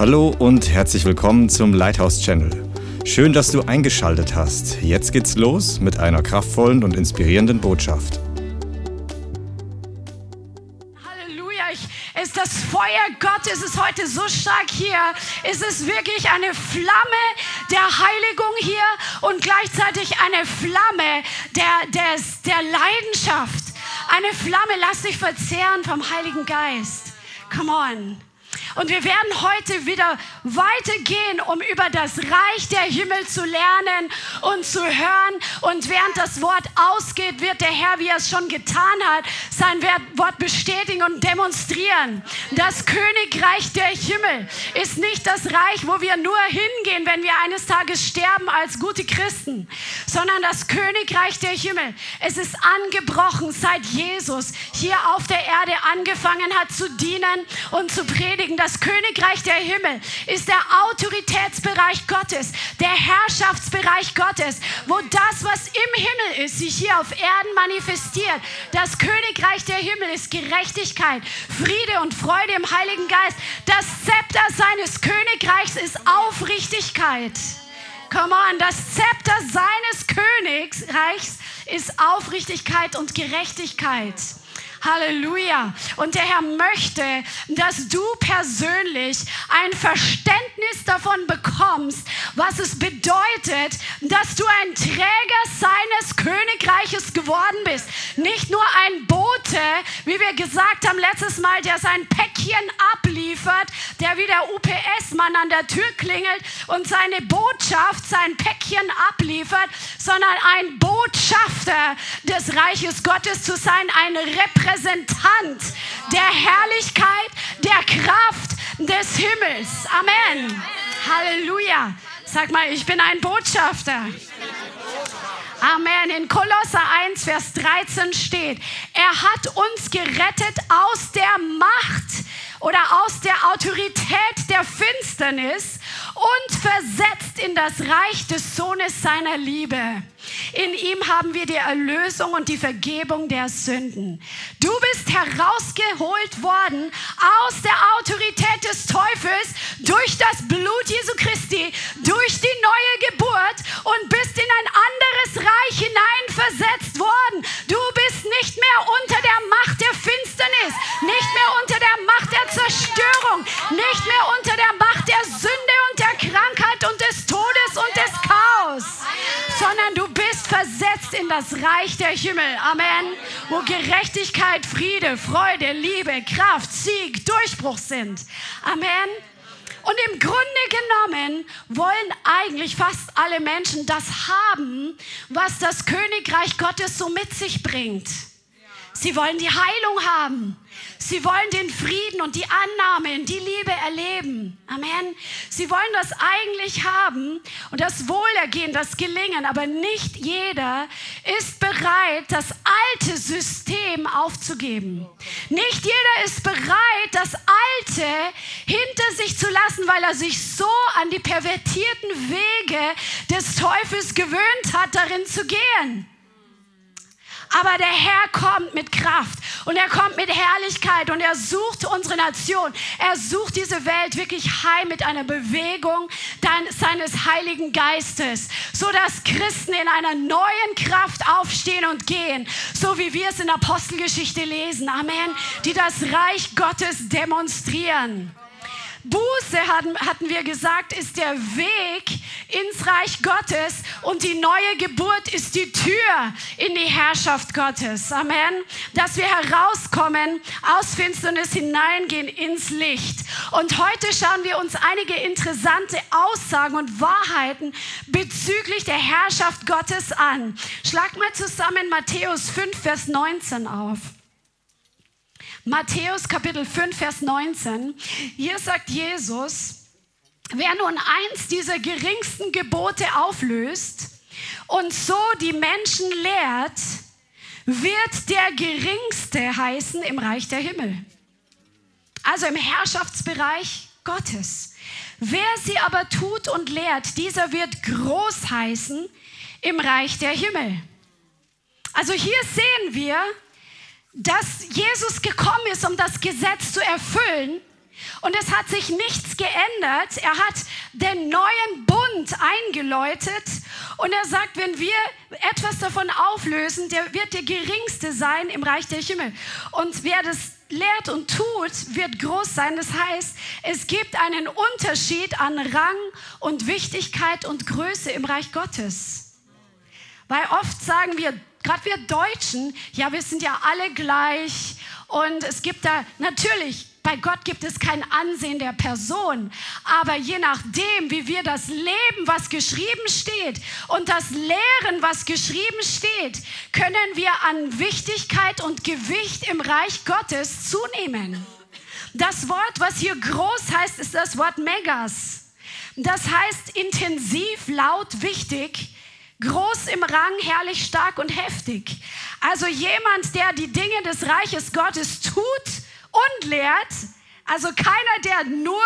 Hallo und herzlich willkommen zum Lighthouse Channel. Schön, dass du eingeschaltet hast. Jetzt geht's los mit einer kraftvollen und inspirierenden Botschaft. Halleluja, ist das Feuer Gottes ist heute so stark hier. Es ist wirklich eine Flamme der Heiligung hier und gleichzeitig eine Flamme der, der, der Leidenschaft. Eine Flamme, lass dich verzehren vom Heiligen Geist. Come on. Und wir werden heute wieder weitergehen, um über das Reich der Himmel zu lernen und zu hören. Und während das Wort ausgeht, wird der Herr, wie er es schon getan hat, sein Wort bestätigen und demonstrieren. Das Königreich der Himmel ist nicht das Reich, wo wir nur hingehen, wenn wir eines Tages sterben als gute Christen, sondern das Königreich der Himmel. Es ist angebrochen, seit Jesus hier auf der Erde angefangen hat zu dienen und zu predigen das Königreich der Himmel ist der Autoritätsbereich Gottes, der Herrschaftsbereich Gottes, wo das, was im Himmel ist, sich hier auf Erden manifestiert. Das Königreich der Himmel ist Gerechtigkeit, Friede und Freude im Heiligen Geist. Das Zepter seines Königreichs ist Aufrichtigkeit. Come on, das Zepter seines Königreichs ist Aufrichtigkeit und Gerechtigkeit. Halleluja. Und der Herr möchte, dass du persönlich ein Verständnis davon bekommst, was es bedeutet, dass du ein Träger seines Königreiches geworden bist. Nicht nur ein Bote, wie wir gesagt haben letztes Mal, der sein Päckchen abliefert, der wie der UPS-Mann an der Tür klingelt und seine Botschaft, sein Päckchen abliefert, sondern ein Botschafter des Reiches Gottes zu sein, ein Repräsentant Repräsentant der Herrlichkeit, der Kraft des Himmels. Amen. Halleluja. Sag mal, ich bin ein Botschafter. Amen. In Kolosser 1, Vers 13 steht, er hat uns gerettet aus der Macht oder aus der Autorität der Finsternis und versetzt in das Reich des Sohnes seiner Liebe. In ihm haben wir die Erlösung und die Vergebung der Sünden. Du bist herausgeholt worden aus der Autorität des Teufels durch das Blut Jesu Christi, durch die neue Geburt und bist in ein anderes Reich hineinversetzt worden. Du bist nicht mehr unter der Macht der Finsternis, nicht mehr unter der Macht der Zerstörung, nicht mehr unter der Macht der Sünde und der Krankheit und des Todes und des Chaos, sondern du bist versetzt in das Reich der Himmel. Amen. Wo Gerechtigkeit, Friede, Freude, Liebe, Kraft, Sieg, Durchbruch sind. Amen. Und im Grunde genommen wollen eigentlich fast alle Menschen das haben, was das Königreich Gottes so mit sich bringt. Sie wollen die Heilung haben. Sie wollen den Frieden und die Annahme, die Liebe erleben. Amen. Sie wollen das eigentlich haben und das Wohlergehen, das Gelingen, aber nicht jeder ist bereit, das alte System aufzugeben. Nicht jeder ist bereit, das alte hinter sich zu lassen, weil er sich so an die pervertierten Wege des Teufels gewöhnt hat, darin zu gehen. Aber der Herr kommt mit Kraft und er kommt mit Herrlichkeit und er sucht unsere Nation. Er sucht diese Welt wirklich heim mit einer Bewegung seines Heiligen Geistes, so dass Christen in einer neuen Kraft aufstehen und gehen, so wie wir es in Apostelgeschichte lesen. Amen. Die das Reich Gottes demonstrieren. Buße hatten, wir gesagt, ist der Weg ins Reich Gottes und die neue Geburt ist die Tür in die Herrschaft Gottes. Amen. Dass wir herauskommen, aus Finsternis hineingehen ins Licht. Und heute schauen wir uns einige interessante Aussagen und Wahrheiten bezüglich der Herrschaft Gottes an. Schlag mal zusammen Matthäus 5, Vers 19 auf. Matthäus Kapitel 5, Vers 19. Hier sagt Jesus, wer nun eins dieser geringsten Gebote auflöst und so die Menschen lehrt, wird der geringste heißen im Reich der Himmel. Also im Herrschaftsbereich Gottes. Wer sie aber tut und lehrt, dieser wird groß heißen im Reich der Himmel. Also hier sehen wir, dass Jesus gekommen ist, um das Gesetz zu erfüllen, Und es hat sich nichts geändert. Er hat den neuen Bund eingeläutet. Und er sagt, wenn wir etwas davon auflösen, der wird der geringste sein im Reich der Himmel. Und wer das lehrt und tut, wird groß sein. Das heißt, es gibt einen Unterschied an Rang und Wichtigkeit und Größe im Reich Gottes. Weil oft sagen wir, gerade wir Deutschen, ja, wir sind ja alle gleich und es gibt da natürlich bei Gott gibt es kein Ansehen der Person, aber je nachdem, wie wir das leben, was geschrieben steht und das lehren, was geschrieben steht, können wir an Wichtigkeit und Gewicht im Reich Gottes zunehmen. Das Wort, was hier groß heißt, ist das Wort Megas. Das heißt intensiv, laut, wichtig, groß im Rang, herrlich, stark und heftig. Also jemand, der die Dinge des Reiches Gottes tut, und lehrt. Also keiner, der nur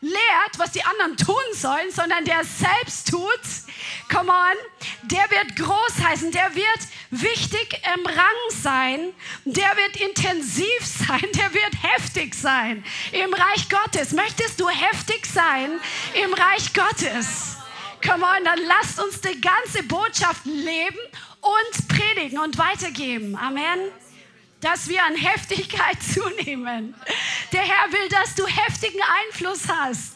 lehrt, was die anderen tun sollen, sondern der selbst tut. Come on, der wird groß heißen, der wird wichtig im Rang sein, der wird intensiv sein, der wird heftig sein im Reich Gottes. Möchtest du heftig sein im Reich Gottes? Come on, dann lasst uns die ganze Botschaft leben und predigen und weitergeben. Amen dass wir an Heftigkeit zunehmen. Der Herr will, dass du heftigen Einfluss hast.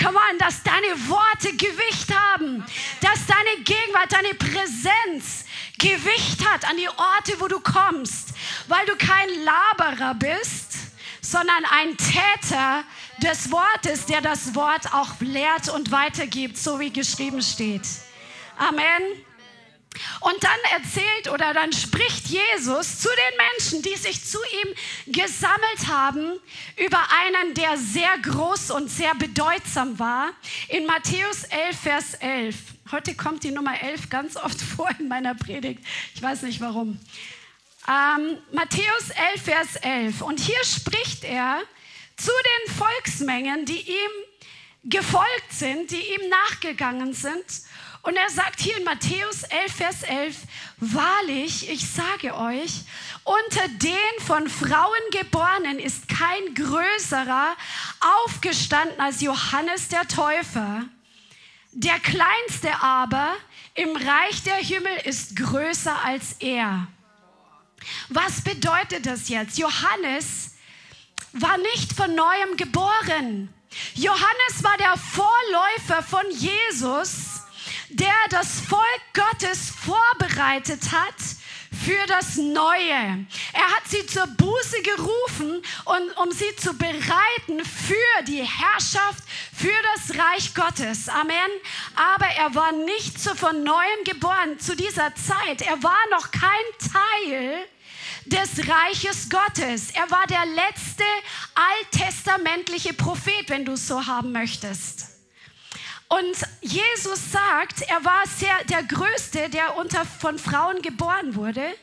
Come on, dass deine Worte Gewicht haben, dass deine Gegenwart, deine Präsenz Gewicht hat an die Orte, wo du kommst, weil du kein Laberer bist, sondern ein Täter des Wortes, der das Wort auch lehrt und weitergibt, so wie geschrieben steht. Amen. Und dann erzählt oder dann spricht Jesus zu den Menschen, die sich zu ihm gesammelt haben, über einen, der sehr groß und sehr bedeutsam war. In Matthäus 11, Vers 11. Heute kommt die Nummer 11 ganz oft vor in meiner Predigt. Ich weiß nicht warum. Ähm, Matthäus 11, Vers 11. Und hier spricht er zu den Volksmengen, die ihm gefolgt sind, die ihm nachgegangen sind und er sagt hier in Matthäus 11, Vers 11, wahrlich, ich sage euch, unter den von Frauen geborenen ist kein größerer aufgestanden als Johannes der Täufer. Der kleinste aber im Reich der Himmel ist größer als er. Was bedeutet das jetzt? Johannes war nicht von neuem geboren. Johannes war der Vorläufer von Jesus der das Volk Gottes vorbereitet hat für das Neue. Er hat sie zur Buße gerufen, und, um sie zu bereiten für die Herrschaft, für das Reich Gottes. Amen. Aber er war nicht so von neuem geboren zu dieser Zeit. Er war noch kein Teil des Reiches Gottes. Er war der letzte alttestamentliche Prophet, wenn du es so haben möchtest. Und Jesus sagt, er war sehr, der Größte, der unter, von Frauen geboren wurde.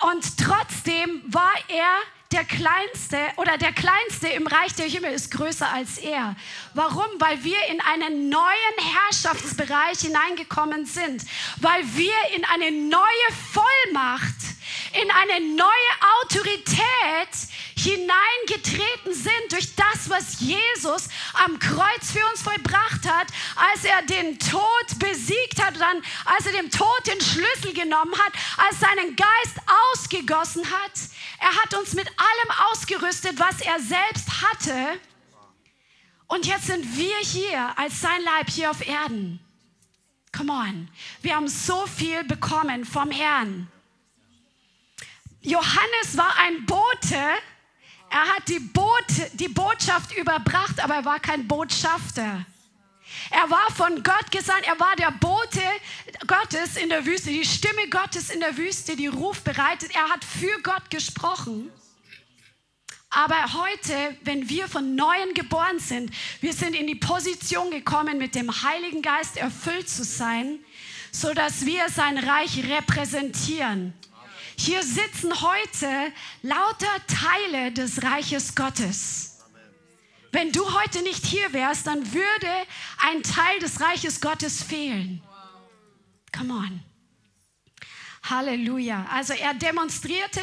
Und trotzdem war er der Kleinste oder der Kleinste im Reich der Himmel ist größer als er. Warum? Weil wir in einen neuen Herrschaftsbereich hineingekommen sind. Weil wir in eine neue Vollmacht, in eine neue Autorität hineingetreten sind durch das, was Jesus am Kreuz für uns vollbracht hat, als er den Tod besiegt hat, dann als er dem Tod den Schlüssel genommen hat, als seinen Geist ausgegossen hat. Er hat uns mit allem ausgerüstet, was er selbst hatte. Und jetzt sind wir hier als sein Leib hier auf Erden. Come on. Wir haben so viel bekommen vom Herrn. Johannes war ein Bote, er hat die, Boot, die Botschaft überbracht, aber er war kein Botschafter. Er war von Gott gesandt, er war der Bote Gottes in der Wüste, die Stimme Gottes in der Wüste, die Ruf bereitet. Er hat für Gott gesprochen. Aber heute, wenn wir von Neuem geboren sind, wir sind in die Position gekommen, mit dem Heiligen Geist erfüllt zu sein, sodass wir sein Reich repräsentieren. Hier sitzen heute lauter Teile des Reiches Gottes. Wenn du heute nicht hier wärst, dann würde ein Teil des Reiches Gottes fehlen. Come on. Halleluja. Also er demonstrierte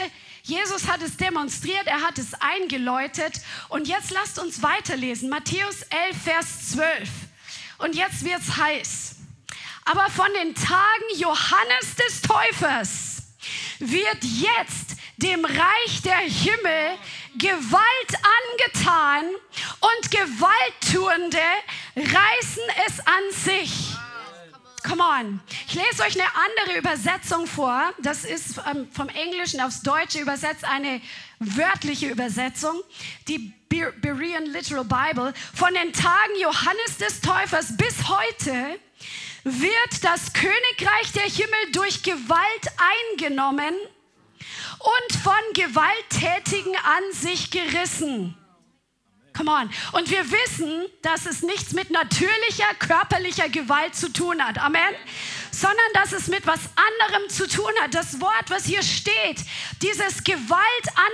Jesus hat es demonstriert, er hat es eingeläutet. Und jetzt lasst uns weiterlesen. Matthäus 11, Vers 12. Und jetzt wird es heiß. Aber von den Tagen Johannes des Täufers wird jetzt dem Reich der Himmel Gewalt angetan und Gewalttuende reißen es an sich. Come on. Ich lese euch eine andere Übersetzung vor. Das ist ähm, vom Englischen aufs Deutsche übersetzt eine wörtliche Übersetzung. Die Berean Literal Bible. Von den Tagen Johannes des Täufers bis heute wird das Königreich der Himmel durch Gewalt eingenommen und von Gewalttätigen an sich gerissen. Come on. Und wir wissen, dass es nichts mit natürlicher, körperlicher Gewalt zu tun hat. Amen. Sondern dass es mit was anderem zu tun hat. Das Wort, was hier steht, dieses Gewalt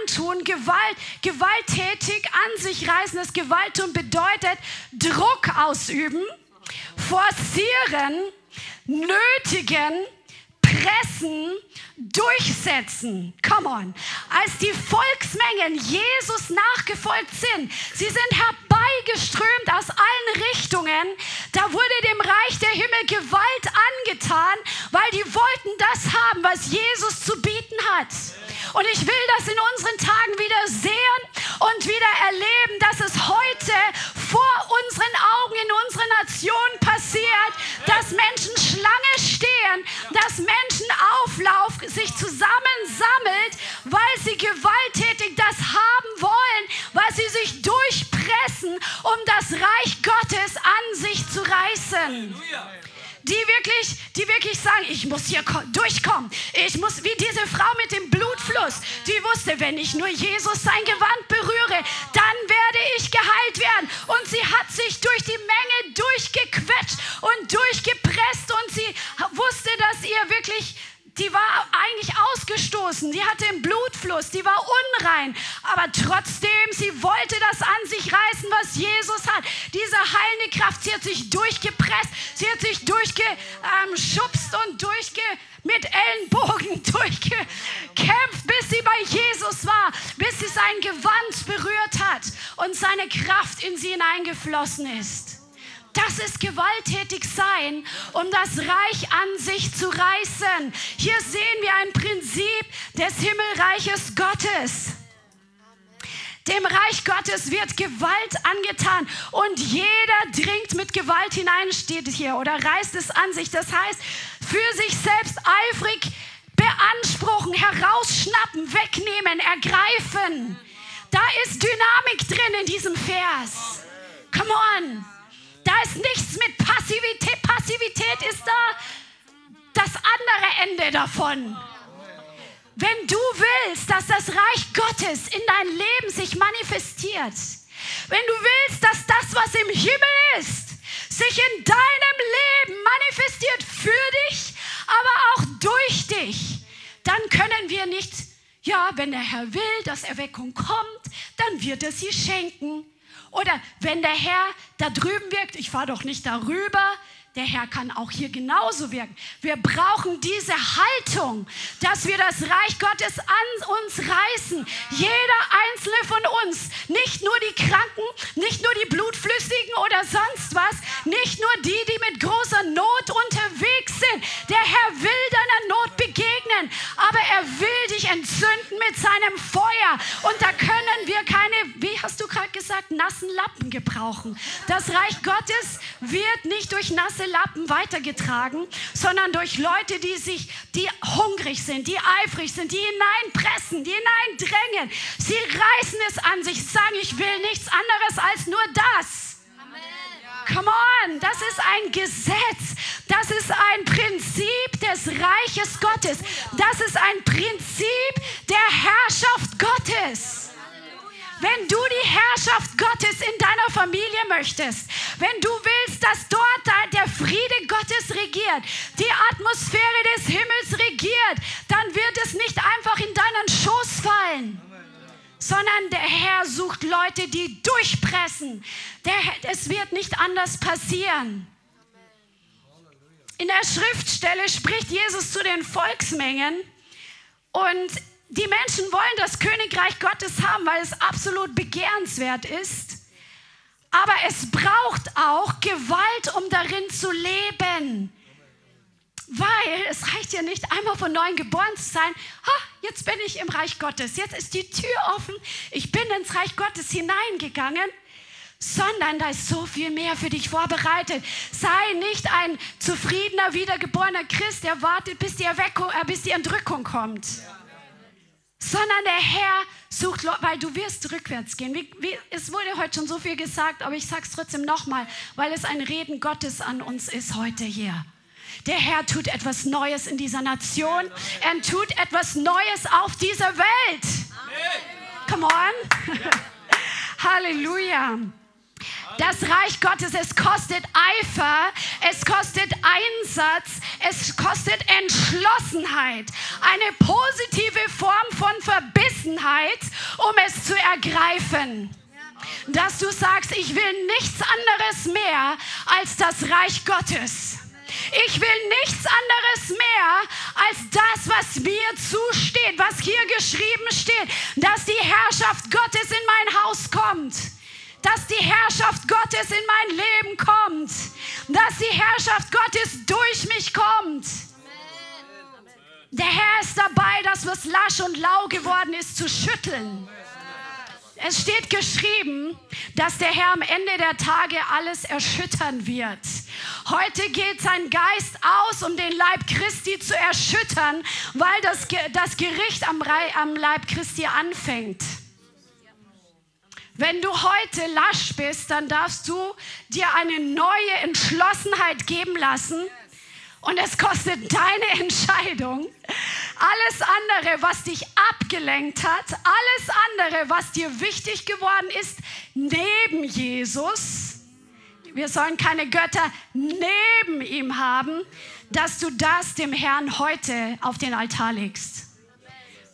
antun, Gewalt, gewalttätig an sich reißen, das Gewalttun bedeutet Druck ausüben, forcieren, nötigen, pressen, durchsetzen. Come on. Als die Volksmengen Jesus nachgefolgt sind, sie sind herbeigeströmt aus allen Richtungen, da wurde dem Reich der Himmel Gewalt angetan, weil die wollten das haben, was Jesus zu bieten hat. Und ich will das in unseren Tagen wieder sehen und wieder erleben, dass es heute vor unseren Augen in unserer Nation passiert, dass Menschen Schlange stehen, dass Menschen auflaufen, sich zusammensammelt, weil sie gewalttätig das haben wollen, weil sie sich durchpressen, um das Reich Gottes an sich zu reißen. Halleluja die wirklich, die wirklich sagen, ich muss hier durchkommen. Ich muss, wie diese Frau mit dem Blutfluss, die wusste, wenn ich nur Jesus sein Gewand berühre, dann werde ich geheilt werden. Und sie hat sich durch die Menge durchgequetscht und durchgepresst und sie wusste, dass ihr wirklich die war eigentlich ausgestoßen, die hatte einen Blutfluss, die war unrein, aber trotzdem, sie wollte das an sich reißen, was Jesus hat. Diese heilende Kraft, sie hat sich durchgepresst, sie hat sich durchgeschubst und durchge, mit Ellenbogen durchgekämpft, bis sie bei Jesus war, bis sie sein Gewand berührt hat und seine Kraft in sie hineingeflossen ist. Das ist gewalttätig sein, um das Reich an sich zu reißen. Hier sehen wir ein Prinzip des Himmelreiches Gottes. Dem Reich Gottes wird Gewalt angetan und jeder dringt mit Gewalt hinein, steht hier, oder reißt es an sich. Das heißt, für sich selbst eifrig beanspruchen, herausschnappen, wegnehmen, ergreifen. Da ist Dynamik drin in diesem Vers. Come on. Da ist nichts mit Passivität. Passivität ist da das andere Ende davon. Wenn du willst, dass das Reich Gottes in dein Leben sich manifestiert, wenn du willst, dass das, was im Himmel ist, sich in deinem Leben manifestiert für dich, aber auch durch dich, dann können wir nicht, ja, wenn der Herr will, dass Erweckung kommt, dann wird er sie schenken. Oder wenn der Herr da drüben wirkt, ich fahre doch nicht darüber, der Herr kann auch hier genauso wirken. Wir brauchen diese Haltung, dass wir das Reich Gottes an uns reißen. Jeder einzelne von uns, nicht nur die Kranken, nicht nur die Blutflüssigen oder sonst was, nicht nur die, die mit großer Not unterwegs sind. Der Herr will deiner Not begegnen, aber er will dich entzünden mit seinem Feuer. Und da können wir keine, wie hast du gerade gesagt, nassen Lappen gebrauchen. Das Reich Gottes wird nicht durch nasse Lappen weitergetragen, sondern durch Leute, die sich, die hungrig sind, die eifrig sind, die hineinpressen, die hineindrängen. Sie reißen es an sich, sagen, ich will nichts anderes als nur das. Come on, das ist ein Gesetz. Das ist ein Prinzip des Reiches Gottes. Das ist ein Prinzip der Herrschaft Gottes. Wenn du die Herrschaft Gottes in deiner Familie möchtest, wenn du willst, dass dort der Friede Gottes regiert, die Atmosphäre des Himmels regiert, dann wird es nicht einfach in deinen Schoß fallen sondern der Herr sucht Leute, die durchpressen. Der, es wird nicht anders passieren. In der Schriftstelle spricht Jesus zu den Volksmengen und die Menschen wollen das Königreich Gottes haben, weil es absolut begehrenswert ist. Aber es braucht auch Gewalt, um darin zu leben. Weil es reicht ja nicht, einmal von neuem geboren zu sein. Ha, jetzt bin ich im Reich Gottes. Jetzt ist die Tür offen. Ich bin ins Reich Gottes hineingegangen. Sondern da ist so viel mehr für dich vorbereitet. Sei nicht ein zufriedener, wiedergeborener Christ, der wartet, bis die, Erweckung, äh, bis die Entrückung kommt. Sondern der Herr sucht, weil du wirst rückwärts gehen. Wie, wie, es wurde heute schon so viel gesagt, aber ich sage es trotzdem nochmal, weil es ein Reden Gottes an uns ist heute hier. Der Herr tut etwas Neues in dieser Nation. Er tut etwas Neues auf dieser Welt. Come on. Halleluja. Das Reich Gottes, es kostet Eifer, es kostet Einsatz, es kostet Entschlossenheit. Eine positive Form von Verbissenheit, um es zu ergreifen dass du sagst, ich will nichts anderes mehr als das Reich Gottes. Ich will nichts anderes mehr als das, was mir zusteht, was hier geschrieben steht, dass die Herrschaft Gottes in mein Haus kommt dass die Herrschaft Gottes in mein Leben kommt, dass die Herrschaft Gottes durch mich kommt. Der Herr ist dabei, das, was lasch und lau geworden ist, zu schütteln. Es steht geschrieben, dass der Herr am Ende der Tage alles erschüttern wird. Heute geht sein Geist aus, um den Leib Christi zu erschüttern, weil das, das Gericht am, am Leib Christi anfängt. Wenn du heute lasch bist, dann darfst du dir eine neue Entschlossenheit geben lassen. Und es kostet deine Entscheidung. Alles andere, was dich abgelenkt hat, alles andere, was dir wichtig geworden ist, neben Jesus, wir sollen keine Götter neben ihm haben, dass du das dem Herrn heute auf den Altar legst.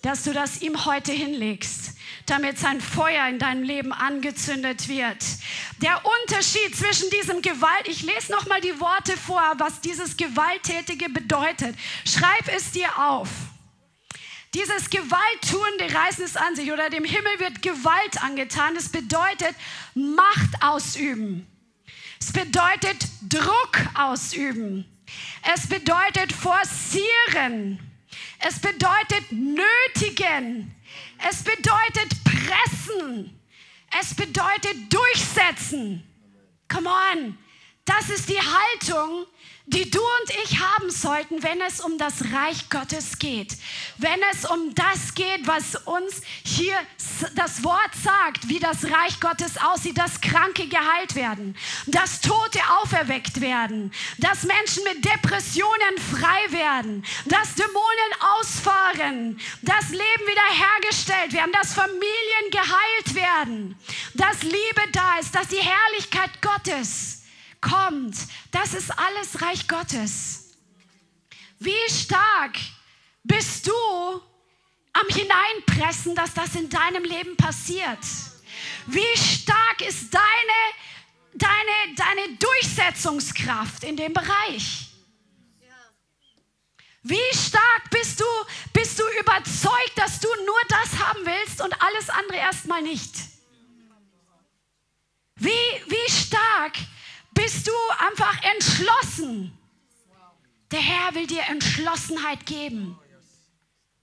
Dass du das ihm heute hinlegst damit sein Feuer in deinem Leben angezündet wird. Der Unterschied zwischen diesem Gewalt, ich lese noch mal die Worte vor, was dieses Gewalttätige bedeutet. Schreib es dir auf. Dieses Gewalttuende reißen es an sich oder dem Himmel wird Gewalt angetan. Es bedeutet Macht ausüben. Es bedeutet Druck ausüben. Es bedeutet forcieren. Es bedeutet nötigen. Es bedeutet pressen. Es bedeutet durchsetzen. Come on. Das ist die Haltung, die du und ich haben sollten, wenn es um das Reich Gottes geht. Wenn es um das geht, was uns hier das Wort sagt, wie das Reich Gottes aussieht, dass Kranke geheilt werden, dass Tote auferweckt werden, dass Menschen mit Depressionen frei werden, dass Dämonen ausfahren, dass Leben wiederhergestellt werden, dass Familien geheilt werden, dass Liebe da ist, dass die Herrlichkeit Gottes kommt. Das ist alles Reich Gottes. Wie stark bist du am Hineinpressen, dass das in deinem Leben passiert? Wie stark ist deine, deine, deine Durchsetzungskraft in dem Bereich? Wie stark bist du, bist du überzeugt, dass du nur das haben willst und alles andere erstmal nicht? Wie, wie stark bist du einfach entschlossen. Der Herr will dir Entschlossenheit geben.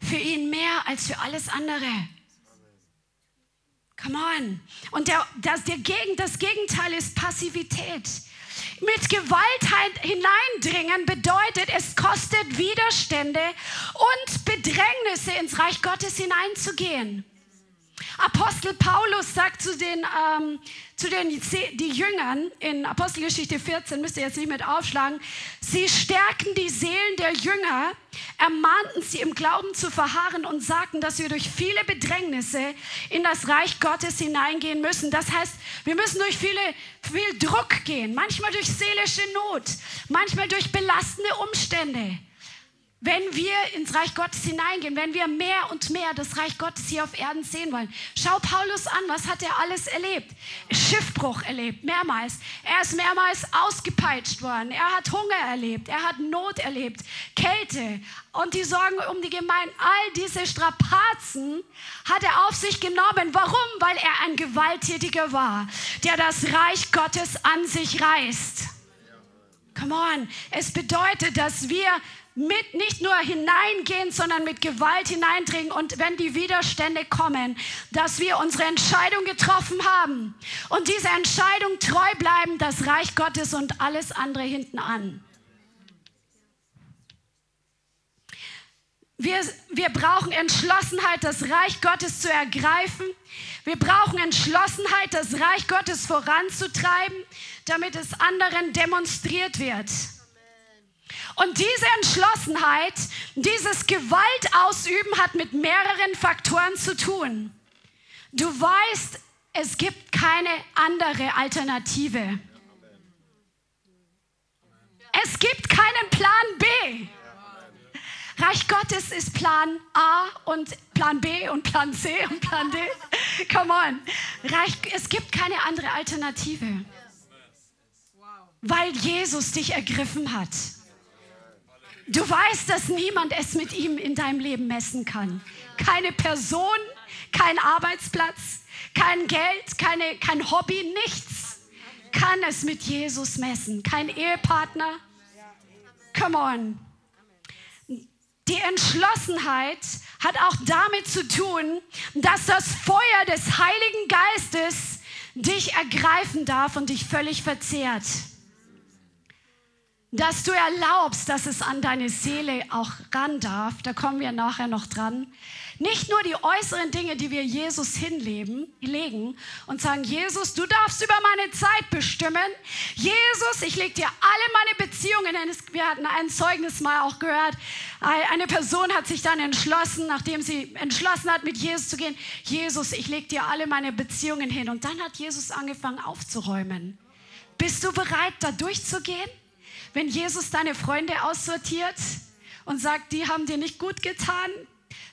Für ihn mehr als für alles andere. Come on. Und der, das, der Gegen, das Gegenteil ist Passivität. Mit Gewalt hineindringen bedeutet, es kostet Widerstände und Bedrängnisse ins Reich Gottes hineinzugehen. Apostel Paulus sagt zu den, ähm, zu den die Jüngern in Apostelgeschichte 14, müsst ihr jetzt nicht mit aufschlagen, sie stärken die Seelen der Jünger, ermahnten sie im Glauben zu verharren und sagten, dass wir durch viele Bedrängnisse in das Reich Gottes hineingehen müssen. Das heißt, wir müssen durch viele, viel Druck gehen, manchmal durch seelische Not, manchmal durch belastende Umstände. Wenn wir ins Reich Gottes hineingehen, wenn wir mehr und mehr das Reich Gottes hier auf Erden sehen wollen. Schau Paulus an, was hat er alles erlebt? Schiffbruch erlebt, mehrmals. Er ist mehrmals ausgepeitscht worden. Er hat Hunger erlebt, er hat Not erlebt, Kälte und die Sorgen um die Gemeinde. All diese Strapazen hat er auf sich genommen. Warum? Weil er ein Gewalttätiger war, der das Reich Gottes an sich reißt. Come on. Es bedeutet, dass wir mit nicht nur hineingehen, sondern mit Gewalt hineindringen und wenn die Widerstände kommen, dass wir unsere Entscheidung getroffen haben und diese Entscheidung treu bleiben, das Reich Gottes und alles andere hinten an. Wir, wir brauchen Entschlossenheit, das Reich Gottes zu ergreifen. Wir brauchen Entschlossenheit, das Reich Gottes voranzutreiben, damit es anderen demonstriert wird. Und diese Entschlossenheit, dieses Gewalt ausüben hat mit mehreren Faktoren zu tun. Du weißt, es gibt keine andere Alternative. Es gibt keinen Plan B. Reich Gottes ist Plan A und Plan B und Plan C und Plan D. Come on. Reich, es gibt keine andere Alternative. Weil Jesus dich ergriffen hat. Du weißt, dass niemand es mit ihm in deinem Leben messen kann. Keine Person, kein Arbeitsplatz, kein Geld, keine, kein Hobby, nichts kann es mit Jesus messen. Kein Ehepartner. Come on. Die Entschlossenheit hat auch damit zu tun, dass das Feuer des Heiligen Geistes dich ergreifen darf und dich völlig verzehrt dass du erlaubst, dass es an deine Seele auch ran darf. Da kommen wir nachher noch dran. Nicht nur die äußeren Dinge, die wir Jesus hinlegen und sagen, Jesus, du darfst über meine Zeit bestimmen. Jesus, ich lege dir alle meine Beziehungen hin. Wir hatten ein Zeugnis mal auch gehört. Eine Person hat sich dann entschlossen, nachdem sie entschlossen hat, mit Jesus zu gehen, Jesus, ich lege dir alle meine Beziehungen hin. Und dann hat Jesus angefangen aufzuräumen. Bist du bereit, da durchzugehen? Wenn Jesus deine Freunde aussortiert und sagt, die haben dir nicht gut getan,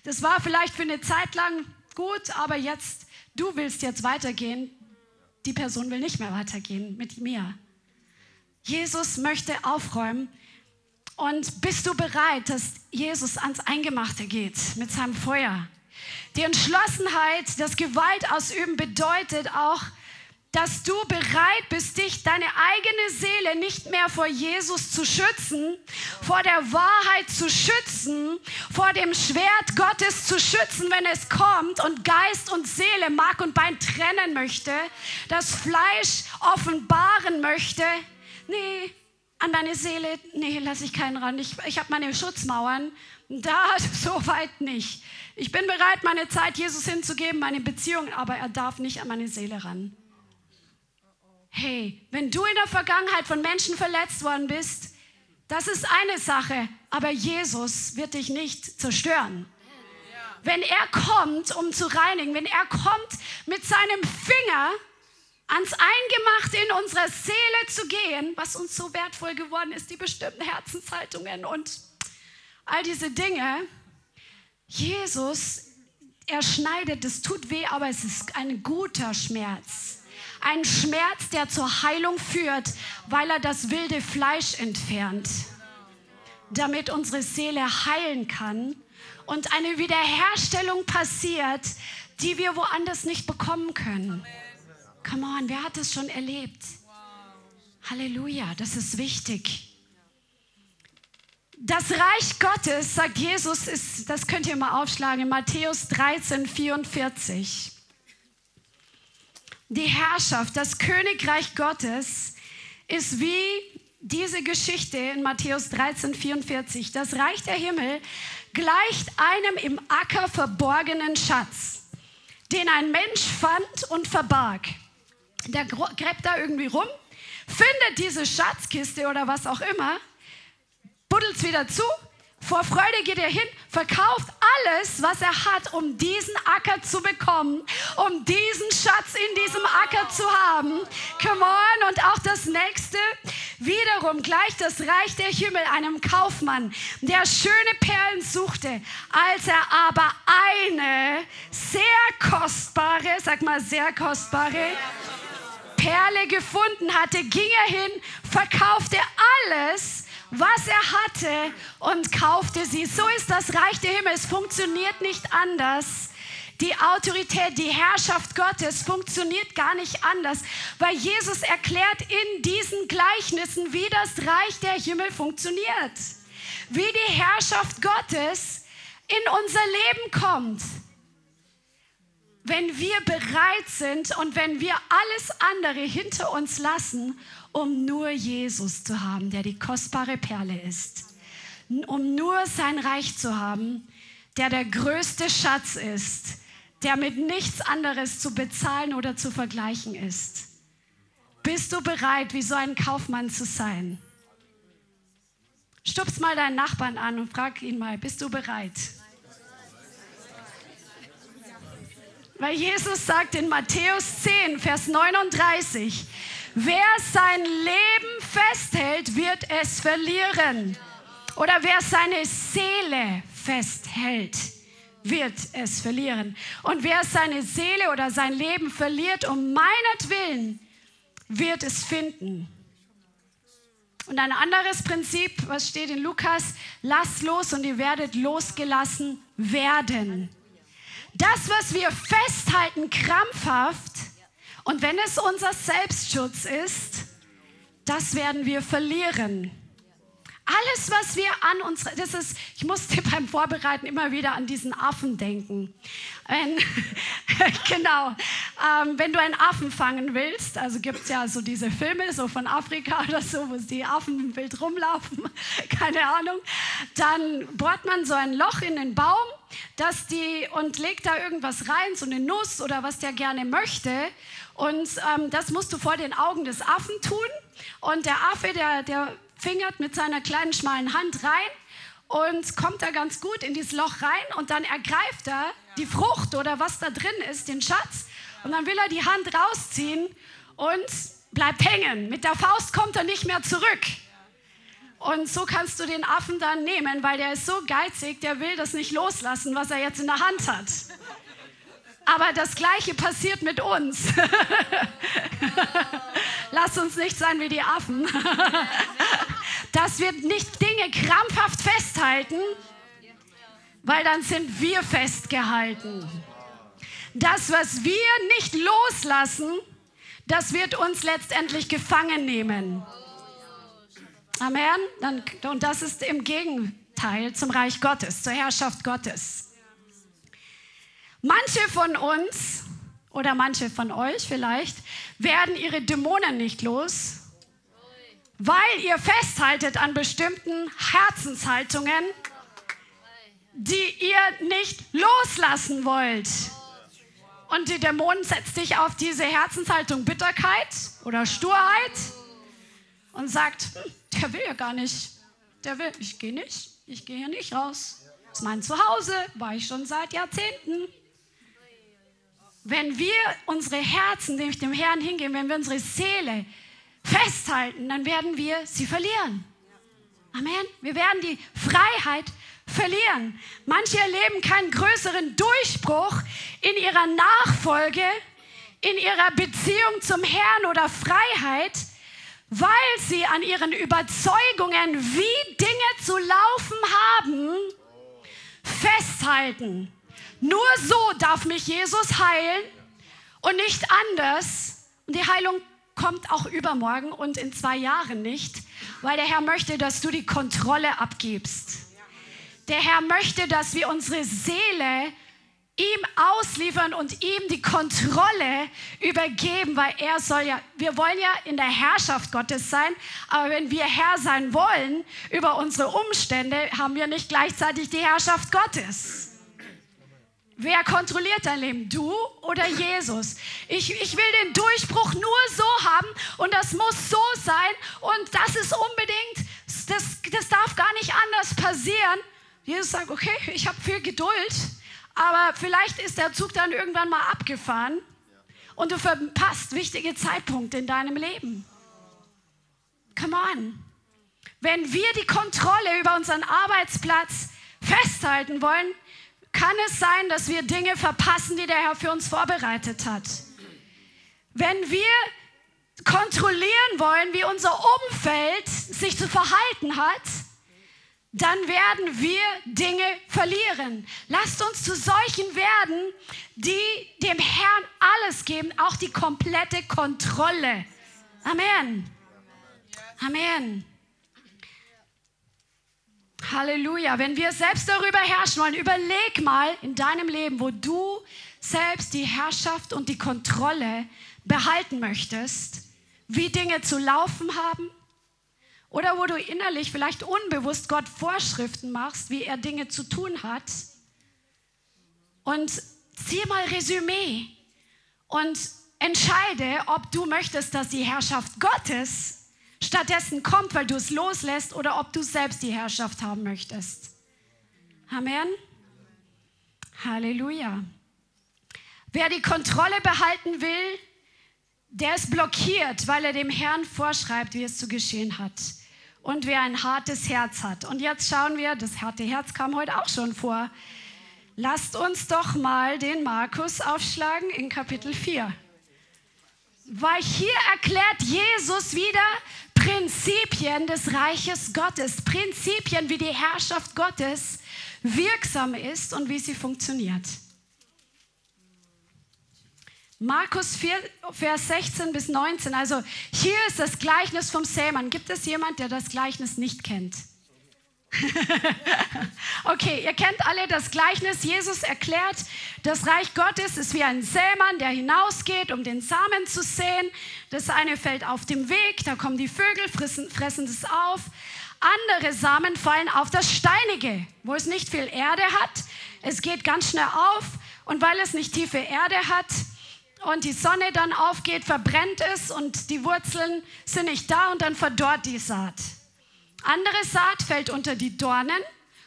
das war vielleicht für eine Zeit lang gut, aber jetzt, du willst jetzt weitergehen, die Person will nicht mehr weitergehen mit mir. Jesus möchte aufräumen. Und bist du bereit, dass Jesus ans Eingemachte geht mit seinem Feuer? Die Entschlossenheit, das Gewalt ausüben bedeutet auch, dass du bereit bist, dich, deine eigene Seele nicht mehr vor Jesus zu schützen, vor der Wahrheit zu schützen, vor dem Schwert Gottes zu schützen, wenn es kommt und Geist und Seele, Mark und Bein trennen möchte, das Fleisch offenbaren möchte. Nee, an meine Seele, nee, lasse ich keinen ran. Ich, ich habe meine Schutzmauern. Da so weit nicht. Ich bin bereit, meine Zeit Jesus hinzugeben, meine Beziehung, aber er darf nicht an meine Seele ran. Hey, wenn du in der Vergangenheit von Menschen verletzt worden bist, das ist eine Sache, aber Jesus wird dich nicht zerstören. Wenn er kommt, um zu reinigen, wenn er kommt mit seinem Finger ans Eingemachte in unserer Seele zu gehen, was uns so wertvoll geworden ist, die bestimmten Herzenshaltungen und all diese Dinge. Jesus, er schneidet, es tut weh, aber es ist ein guter Schmerz. Ein Schmerz, der zur Heilung führt, weil er das wilde Fleisch entfernt, damit unsere Seele heilen kann und eine Wiederherstellung passiert, die wir woanders nicht bekommen können. Come on, wer hat das schon erlebt? Halleluja, das ist wichtig. Das Reich Gottes, sagt Jesus, ist, das könnt ihr mal aufschlagen, in Matthäus 13, 44 die Herrschaft, das Königreich Gottes ist wie diese Geschichte in Matthäus 13, 44. Das Reich der Himmel gleicht einem im Acker verborgenen Schatz, den ein Mensch fand und verbarg. Der gräbt da irgendwie rum, findet diese Schatzkiste oder was auch immer, buddelt es wieder zu vor Freude geht er hin, verkauft alles, was er hat, um diesen Acker zu bekommen, um diesen Schatz in diesem Acker zu haben. Come on. Und auch das nächste, Wiederum gleicht das Reich der Himmel einem Kaufmann, der schöne Perlen suchte. Als er aber eine sehr kostbare, sag mal sehr kostbare, Perle gefunden hatte, ging er hin, verkaufte alles, was er hatte und kaufte sie. So ist das Reich der Himmel. Es funktioniert nicht anders. Die Autorität, die Herrschaft Gottes funktioniert gar nicht anders, weil Jesus erklärt in diesen Gleichnissen, wie das Reich der Himmel funktioniert. Wie die Herrschaft Gottes in unser Leben kommt wenn wir bereit sind und wenn wir alles andere hinter uns lassen, um nur Jesus zu haben, der die kostbare Perle ist, um nur sein Reich zu haben, der der größte Schatz ist, der mit nichts anderes zu bezahlen oder zu vergleichen ist. Bist du bereit, wie so ein Kaufmann zu sein? Stups mal deinen Nachbarn an und frag ihn mal, bist du bereit? Weil Jesus sagt in Matthäus 10, Vers 39, wer sein Leben festhält, wird es verlieren. Oder wer seine Seele festhält, wird es verlieren. Und wer seine Seele oder sein Leben verliert um meinetwillen, wird es finden. Und ein anderes Prinzip, was steht in Lukas, lasst los und ihr werdet losgelassen werden. Das, was wir festhalten, krampfhaft, und wenn es unser Selbstschutz ist, das werden wir verlieren. Alles, was wir an uns, das ist, ich musste beim Vorbereiten immer wieder an diesen Affen denken. Wenn, genau, ähm, wenn du einen Affen fangen willst, also gibt es ja so diese Filme so von Afrika oder so, wo die Affen im Bild rumlaufen, keine Ahnung, dann bohrt man so ein Loch in den Baum dass die, und legt da irgendwas rein, so eine Nuss oder was der gerne möchte. Und ähm, das musst du vor den Augen des Affen tun. Und der Affe, der, der fingert mit seiner kleinen schmalen Hand rein und kommt da ganz gut in dieses Loch rein und dann ergreift er die Frucht oder was da drin ist, den Schatz und dann will er die Hand rausziehen und bleibt hängen. Mit der Faust kommt er nicht mehr zurück. Und so kannst du den Affen dann nehmen, weil der ist so geizig, der will das nicht loslassen, was er jetzt in der Hand hat. Aber das Gleiche passiert mit uns. Lass uns nicht sein wie die Affen. Dass wir nicht Dinge krampfhaft festhalten, weil dann sind wir festgehalten. Das, was wir nicht loslassen, das wird uns letztendlich gefangen nehmen. Amen. Und das ist im Gegenteil zum Reich Gottes, zur Herrschaft Gottes. Manche von uns oder manche von euch vielleicht werden ihre Dämonen nicht los, weil ihr festhaltet an bestimmten Herzenshaltungen, die ihr nicht loslassen wollt. Und die Dämonen setzt dich auf diese Herzenshaltung Bitterkeit oder Sturheit und sagt, hm, der will ja gar nicht. Der will, ich gehe nicht, ich gehe hier nicht raus. Das ist mein Zuhause, war ich schon seit Jahrzehnten. Wenn wir unsere Herzen nämlich dem Herrn hingeben, wenn wir unsere Seele festhalten, dann werden wir sie verlieren. Amen. Wir werden die Freiheit verlieren. Manche erleben keinen größeren Durchbruch in ihrer Nachfolge, in ihrer Beziehung zum Herrn oder Freiheit, weil sie an ihren Überzeugungen, wie Dinge zu laufen haben, festhalten. Nur so darf mich Jesus heilen und nicht anders. Und die Heilung kommt auch übermorgen und in zwei Jahren nicht, weil der Herr möchte, dass du die Kontrolle abgibst. Der Herr möchte, dass wir unsere Seele ihm ausliefern und ihm die Kontrolle übergeben, weil er soll ja, wir wollen ja in der Herrschaft Gottes sein, aber wenn wir Herr sein wollen über unsere Umstände, haben wir nicht gleichzeitig die Herrschaft Gottes. Wer kontrolliert dein Leben? Du oder Jesus? Ich, ich will den Durchbruch nur so haben und das muss so sein und das ist unbedingt, das, das darf gar nicht anders passieren. Jesus sagt, okay, ich habe viel Geduld, aber vielleicht ist der Zug dann irgendwann mal abgefahren und du verpasst wichtige Zeitpunkte in deinem Leben. Come on. Wenn wir die Kontrolle über unseren Arbeitsplatz festhalten wollen, kann es sein, dass wir Dinge verpassen, die der Herr für uns vorbereitet hat. Wenn wir kontrollieren wollen, wie unser Umfeld sich zu verhalten hat, dann werden wir Dinge verlieren. Lasst uns zu solchen werden, die dem Herrn alles geben, auch die komplette Kontrolle. Amen. Amen. Halleluja. Wenn wir selbst darüber herrschen wollen, überleg mal in deinem Leben, wo du selbst die Herrschaft und die Kontrolle behalten möchtest, wie Dinge zu laufen haben, oder wo du innerlich vielleicht unbewusst Gott Vorschriften machst, wie er Dinge zu tun hat. Und zieh mal Resümee und entscheide, ob du möchtest, dass die Herrschaft Gottes stattdessen kommt, weil du es loslässt, oder ob du selbst die Herrschaft haben möchtest. Amen. Halleluja. Wer die Kontrolle behalten will, der ist blockiert, weil er dem Herrn vorschreibt, wie es zu geschehen hat und wer ein hartes Herz hat. Und jetzt schauen wir, das harte Herz kam heute auch schon vor. Lasst uns doch mal den Markus aufschlagen in Kapitel 4. Weil hier erklärt Jesus wieder Prinzipien des Reiches Gottes, Prinzipien, wie die Herrschaft Gottes wirksam ist und wie sie funktioniert. Markus 4, Vers 16 bis 19. Also hier ist das Gleichnis vom Sämann. Gibt es jemand, der das Gleichnis nicht kennt? okay, ihr kennt alle das Gleichnis. Jesus erklärt, das Reich Gottes ist wie ein Sämann, der hinausgeht, um den Samen zu säen. Das eine fällt auf dem Weg, da kommen die Vögel, fressen, fressen es auf. Andere Samen fallen auf das Steinige, wo es nicht viel Erde hat. Es geht ganz schnell auf und weil es nicht tiefe Erde hat, und die Sonne dann aufgeht, verbrennt es und die Wurzeln sind nicht da und dann verdorrt die Saat. Andere Saat fällt unter die Dornen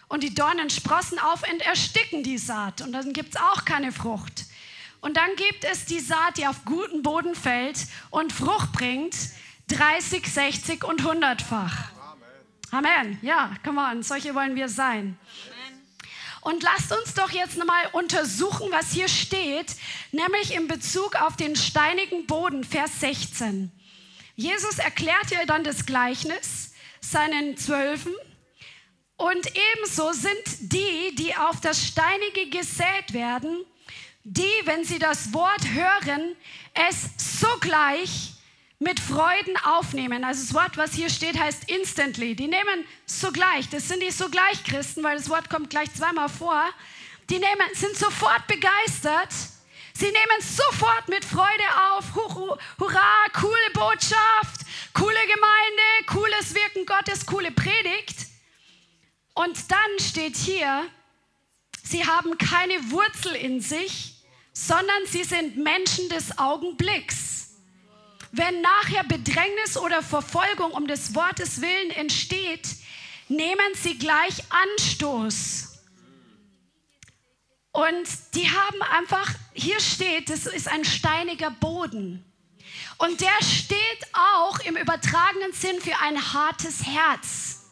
und die Dornen sprossen auf und ersticken die Saat und dann gibt es auch keine Frucht. Und dann gibt es die Saat, die auf guten Boden fällt und Frucht bringt, 30, 60 und 100-fach. Amen. Ja, come on, solche wollen wir sein. Und lasst uns doch jetzt nochmal untersuchen, was hier steht, nämlich in Bezug auf den steinigen Boden, Vers 16. Jesus erklärt ja dann das Gleichnis seinen Zwölfen. Und ebenso sind die, die auf das Steinige gesät werden, die, wenn sie das Wort hören, es sogleich mit Freuden aufnehmen. Also das Wort, was hier steht, heißt instantly. Die nehmen sogleich. Das sind die sogleich Christen, weil das Wort kommt gleich zweimal vor. Die nehmen, sind sofort begeistert. Sie nehmen sofort mit Freude auf. Hurra, coole Botschaft, coole Gemeinde, cooles Wirken Gottes, coole Predigt. Und dann steht hier, sie haben keine Wurzel in sich, sondern sie sind Menschen des Augenblicks. Wenn nachher Bedrängnis oder Verfolgung um des Wortes willen entsteht, nehmen sie gleich Anstoß. Und die haben einfach, hier steht, das ist ein steiniger Boden. Und der steht auch im übertragenen Sinn für ein hartes Herz.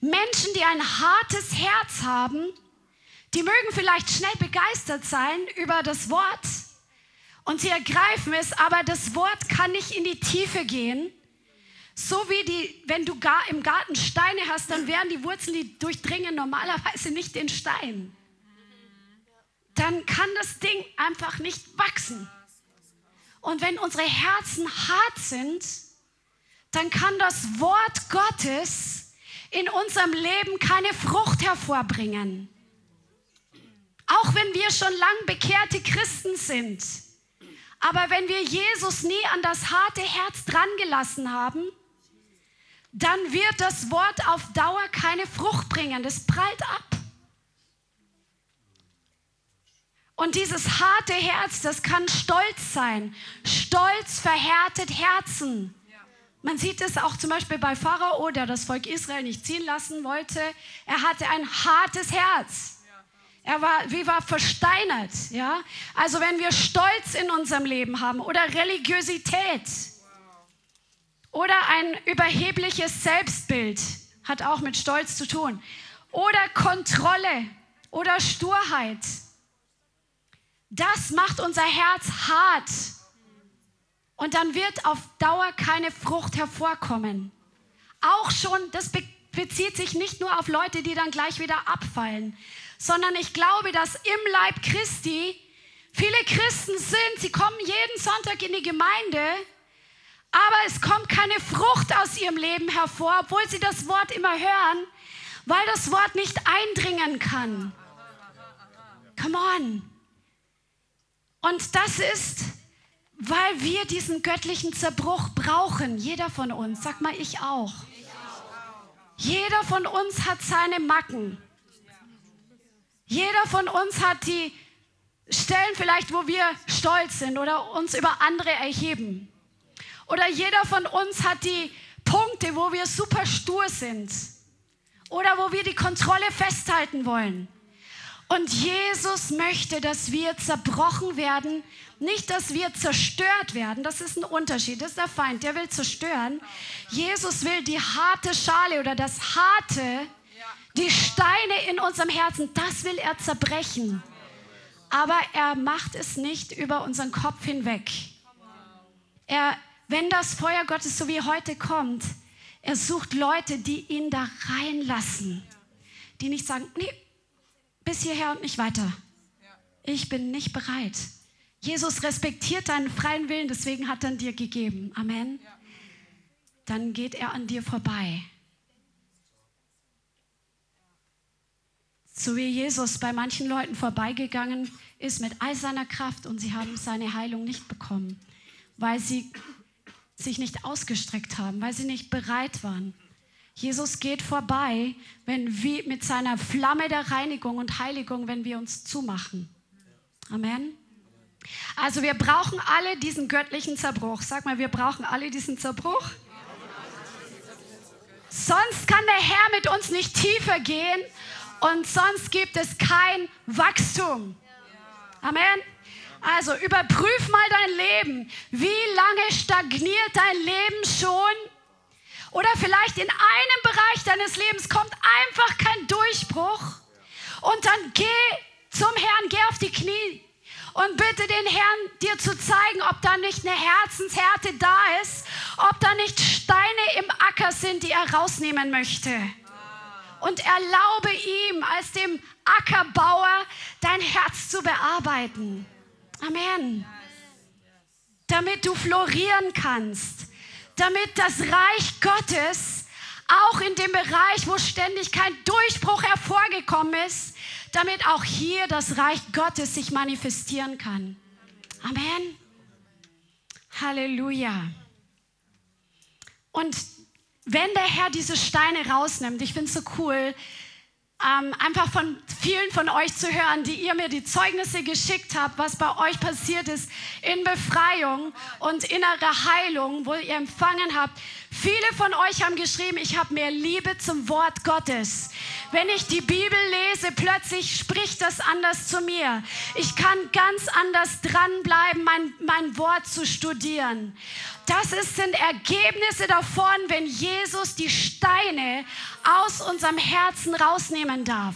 Menschen, die ein hartes Herz haben, die mögen vielleicht schnell begeistert sein über das Wort, und sie ergreifen es, aber das Wort kann nicht in die Tiefe gehen. So wie die, wenn du gar im Garten Steine hast, dann werden die Wurzeln, die durchdringen normalerweise nicht den Stein. Dann kann das Ding einfach nicht wachsen. Und wenn unsere Herzen hart sind, dann kann das Wort Gottes in unserem Leben keine Frucht hervorbringen. Auch wenn wir schon lang bekehrte Christen sind aber wenn wir Jesus nie an das harte Herz drangelassen haben, dann wird das Wort auf Dauer keine Frucht bringen. Das prallt ab. Und dieses harte Herz, das kann Stolz sein. Stolz verhärtet Herzen. Man sieht es auch zum Beispiel bei Pharao, der das Volk Israel nicht ziehen lassen wollte. Er hatte ein hartes Herz. Er war, wie war versteinert, ja? Also wenn wir Stolz in unserem Leben haben oder Religiosität Oder ein überhebliches Selbstbild hat auch mit Stolz zu tun. Oder Kontrolle oder Sturheit. Das macht unser Herz hart. Und dann wird auf Dauer keine Frucht hervorkommen. Auch schon, das bezieht sich nicht nur auf Leute, die dann gleich wieder abfallen, sondern ich glaube, dass im Leib Christi viele Christen sind, sie kommen jeden Sonntag in die Gemeinde, aber es kommt keine Frucht aus ihrem Leben hervor, obwohl sie das Wort immer hören, weil das Wort nicht eindringen kann. Come on. Und das ist, weil wir diesen göttlichen Zerbruch brauchen. Jeder von uns. Sag mal, ich auch. Jeder von uns hat seine Macken. Jeder von uns hat die Stellen vielleicht, wo wir stolz sind oder uns über andere erheben. Oder jeder von uns hat die Punkte, wo wir super stur sind. Oder wo wir die Kontrolle festhalten wollen. Und Jesus möchte, dass wir zerbrochen werden, nicht, dass wir zerstört werden. Das ist ein Unterschied. Das ist der Feind, der will zerstören. Jesus will die harte Schale oder das harte, die Steine in unserem Herzen, das will er zerbrechen. Aber er macht es nicht über unseren Kopf hinweg. Er, wenn das Feuer Gottes so wie heute kommt, er sucht Leute, die ihn da reinlassen. Die nicht sagen, nee, bis hierher und nicht weiter. Ich bin nicht bereit. Jesus respektiert deinen freien Willen, deswegen hat er dir gegeben. Amen. Dann geht er an dir vorbei. So wie Jesus bei manchen Leuten vorbeigegangen ist mit all seiner Kraft und sie haben seine Heilung nicht bekommen, weil sie sich nicht ausgestreckt haben, weil sie nicht bereit waren. Jesus geht vorbei, wenn wir mit seiner Flamme der Reinigung und Heiligung, wenn wir uns zumachen. Amen. Also wir brauchen alle diesen göttlichen Zerbruch. Sag mal, wir brauchen alle diesen Zerbruch. Sonst kann der Herr mit uns nicht tiefer gehen und sonst gibt es kein Wachstum. Amen. Also überprüf mal dein Leben. Wie lange stagniert dein Leben schon? Oder vielleicht in einem Bereich deines Lebens kommt einfach kein Durchbruch. Und dann geh zum Herrn, geh auf die Knie und bitte den Herrn, dir zu zeigen, ob da nicht eine Herzenshärte da ist, ob da nicht Steine im Acker sind, die er rausnehmen möchte. Und erlaube ihm, als dem Ackerbauer, dein Herz zu bearbeiten. Amen. Damit du florieren kannst damit das Reich Gottes auch in dem Bereich, wo ständig kein Durchbruch hervorgekommen ist, damit auch hier das Reich Gottes sich manifestieren kann. Amen. Halleluja. Und wenn der Herr diese Steine rausnimmt, ich finde es so cool, ähm, einfach von vielen von euch zu hören, die ihr mir die Zeugnisse geschickt habt, was bei euch passiert ist in Befreiung und innerer Heilung, wo ihr empfangen habt. Viele von euch haben geschrieben, ich habe mehr Liebe zum Wort Gottes. Wenn ich die Bibel lese, plötzlich spricht das anders zu mir. Ich kann ganz anders dranbleiben, mein, mein Wort zu studieren. Das sind Ergebnisse davon, wenn Jesus die Steine aus unserem Herzen rausnehmen darf.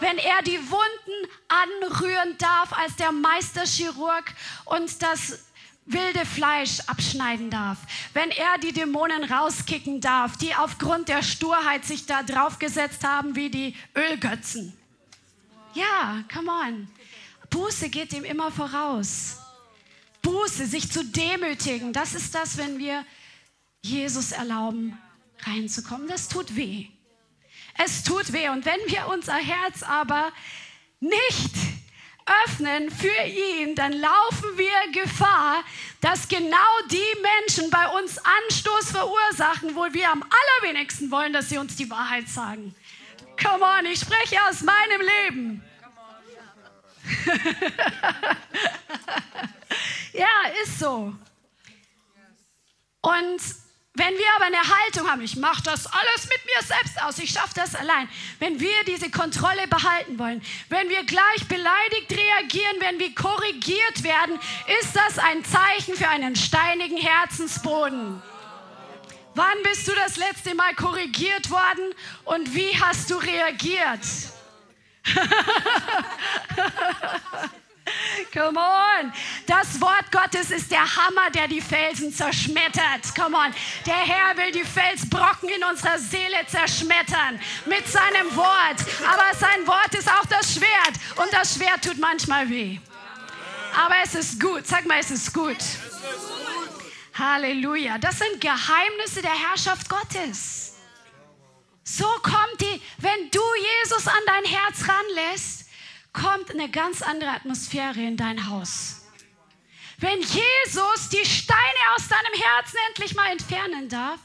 Wenn er die Wunden anrühren darf als der Meisterchirurg und das wilde Fleisch abschneiden darf, wenn er die Dämonen rauskicken darf, die aufgrund der Sturheit sich da draufgesetzt haben wie die Ölgötzen. Ja, come on. Buße geht ihm immer voraus. Buße, sich zu demütigen, das ist das, wenn wir Jesus erlauben, reinzukommen. Das tut weh. Es tut weh. Und wenn wir unser Herz aber nicht öffnen für ihn, dann laufen wir Gefahr, dass genau die Menschen bei uns Anstoß verursachen, wo wir am allerwenigsten wollen, dass sie uns die Wahrheit sagen. Come on, ich spreche aus meinem Leben. ja, ist so. Und wenn wir aber eine Haltung haben, ich mache das alles mit mir selbst aus, ich schaffe das allein. Wenn wir diese Kontrolle behalten wollen, wenn wir gleich beleidigt reagieren, wenn wir korrigiert werden, ist das ein Zeichen für einen steinigen Herzensboden. Wann bist du das letzte Mal korrigiert worden und wie hast du reagiert? Come on. Das Wort Gottes ist der Hammer, der die Felsen zerschmettert. Come on. Der Herr will die Felsbrocken in unserer Seele zerschmettern mit seinem Wort. Aber sein Wort ist auch das Schwert. Und das Schwert tut manchmal weh. Aber es ist gut. Sag mal, es ist gut. Halleluja. Das sind Geheimnisse der Herrschaft Gottes. So kommt die, wenn du Jesus an dein Herz ranlässt, kommt eine ganz andere Atmosphäre in dein Haus. Wenn Jesus die Steine aus deinem Herzen endlich mal entfernen darf,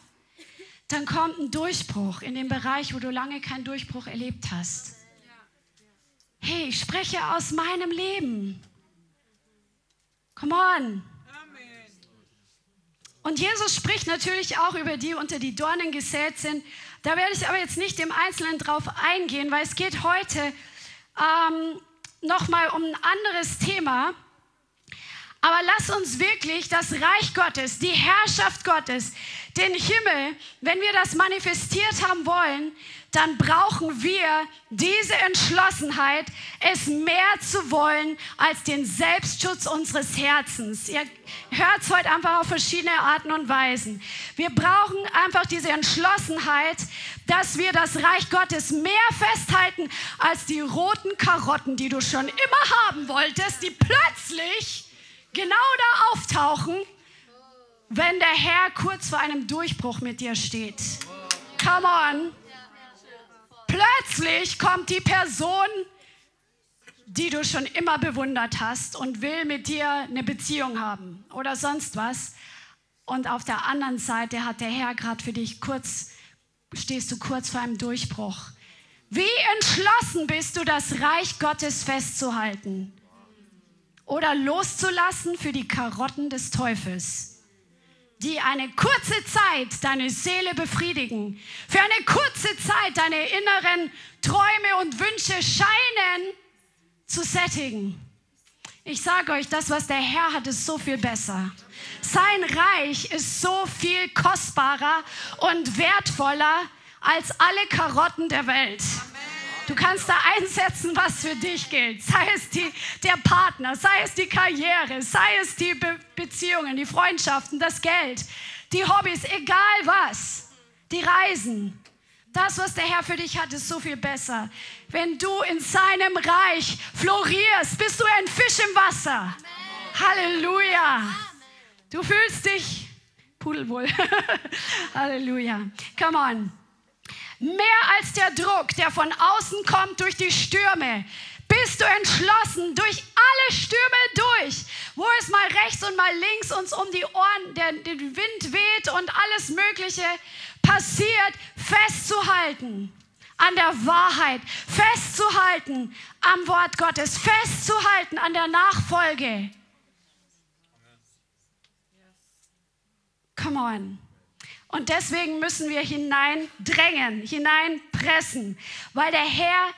dann kommt ein Durchbruch in dem Bereich, wo du lange keinen Durchbruch erlebt hast. Hey, ich spreche aus meinem Leben. Come on. Und Jesus spricht natürlich auch über die, unter die Dornen gesät sind. Da werde ich aber jetzt nicht im Einzelnen drauf eingehen, weil es geht heute ähm, nochmal um ein anderes Thema. Aber lass uns wirklich das Reich Gottes, die Herrschaft Gottes, den Himmel, wenn wir das manifestiert haben wollen, dann brauchen wir diese Entschlossenheit, es mehr zu wollen als den Selbstschutz unseres Herzens. Ihr hört es heute einfach auf verschiedene Arten und Weisen. Wir brauchen einfach diese Entschlossenheit, dass wir das Reich Gottes mehr festhalten als die roten Karotten, die du schon immer haben wolltest, die plötzlich genau da auftauchen, wenn der Herr kurz vor einem Durchbruch mit dir steht. Come on. Plötzlich kommt die Person, die du schon immer bewundert hast und will mit dir eine Beziehung haben oder sonst was. Und auf der anderen Seite hat der Herr gerade für dich kurz, stehst du kurz vor einem Durchbruch. Wie entschlossen bist du, das Reich Gottes festzuhalten oder loszulassen für die Karotten des Teufels? Die eine kurze Zeit deine Seele befriedigen, für eine kurze Zeit deine inneren Träume und Wünsche scheinen zu sättigen. Ich sage euch, das, was der Herr hat, ist so viel besser. Sein Reich ist so viel kostbarer und wertvoller als alle Karotten der Welt. Du kannst da einsetzen, was für dich gilt. Sei es die, der Partner, sei es die Karriere, sei es die Be Beziehungen, die Freundschaften, das Geld, die Hobbys, egal was, die Reisen. Das, was der Herr für dich hat, ist so viel besser. Wenn du in seinem Reich florierst, bist du ein Fisch im Wasser. Amen. Halleluja. Du fühlst dich pudelwohl. Halleluja. Come on. Mehr als der Druck, der von außen kommt durch die Stürme, bist du entschlossen durch alle Stürme durch, wo es mal rechts und mal links uns um die Ohren, der, der Wind weht und alles Mögliche passiert, festzuhalten an der Wahrheit, festzuhalten am Wort Gottes, festzuhalten an der Nachfolge. Come on. Und deswegen müssen wir hineindrängen, hineinpressen, weil der Herr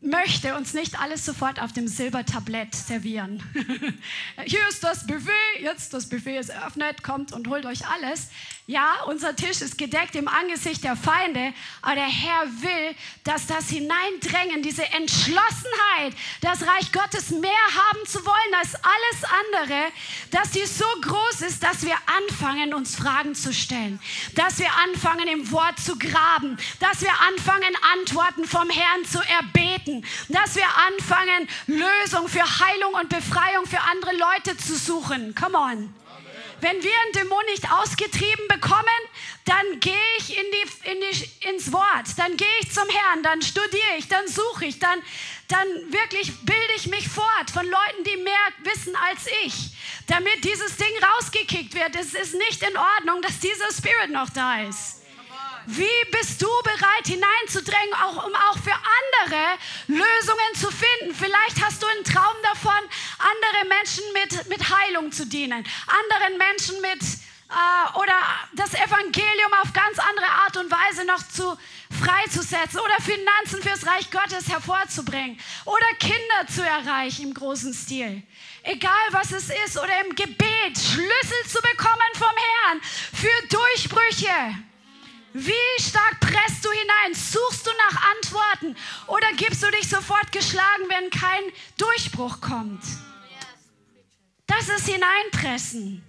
möchte uns nicht alles sofort auf dem Silbertablett servieren. Hier ist das Buffet, jetzt das Buffet ist eröffnet, kommt und holt euch alles. Ja, unser Tisch ist gedeckt im Angesicht der Feinde, aber der Herr will, dass das Hineindrängen, diese Entschlossenheit, das Reich Gottes mehr haben zu wollen als alles andere, dass die so groß ist, dass wir anfangen, uns Fragen zu stellen, dass wir anfangen, im Wort zu graben, dass wir anfangen, Antworten vom Herrn zu erbeten, dass wir anfangen, Lösung für Heilung und Befreiung für andere Leute zu suchen. Come on. Wenn wir einen Dämon nicht ausgetrieben bekommen, dann gehe ich in die, in die, ins Wort, dann gehe ich zum Herrn, dann studiere ich, dann suche ich, dann, dann wirklich bilde ich mich fort von Leuten, die mehr wissen als ich, damit dieses Ding rausgekickt wird. Es ist nicht in Ordnung, dass dieser Spirit noch da ist. Wie bist du bereit hineinzudrängen, auch, um auch für andere Lösungen zu finden? Vielleicht hast du einen Traum davon, andere Menschen mit, mit Heilung zu dienen, anderen Menschen mit äh, oder das Evangelium auf ganz andere Art und Weise noch zu freizusetzen oder Finanzen fürs Reich Gottes hervorzubringen oder Kinder zu erreichen im großen Stil. Egal was es ist oder im Gebet Schlüssel zu bekommen vom Herrn für Durchbrüche. Wie stark presst du hinein? Suchst du nach Antworten oder gibst du dich sofort geschlagen, wenn kein Durchbruch kommt? Das ist Hineinpressen.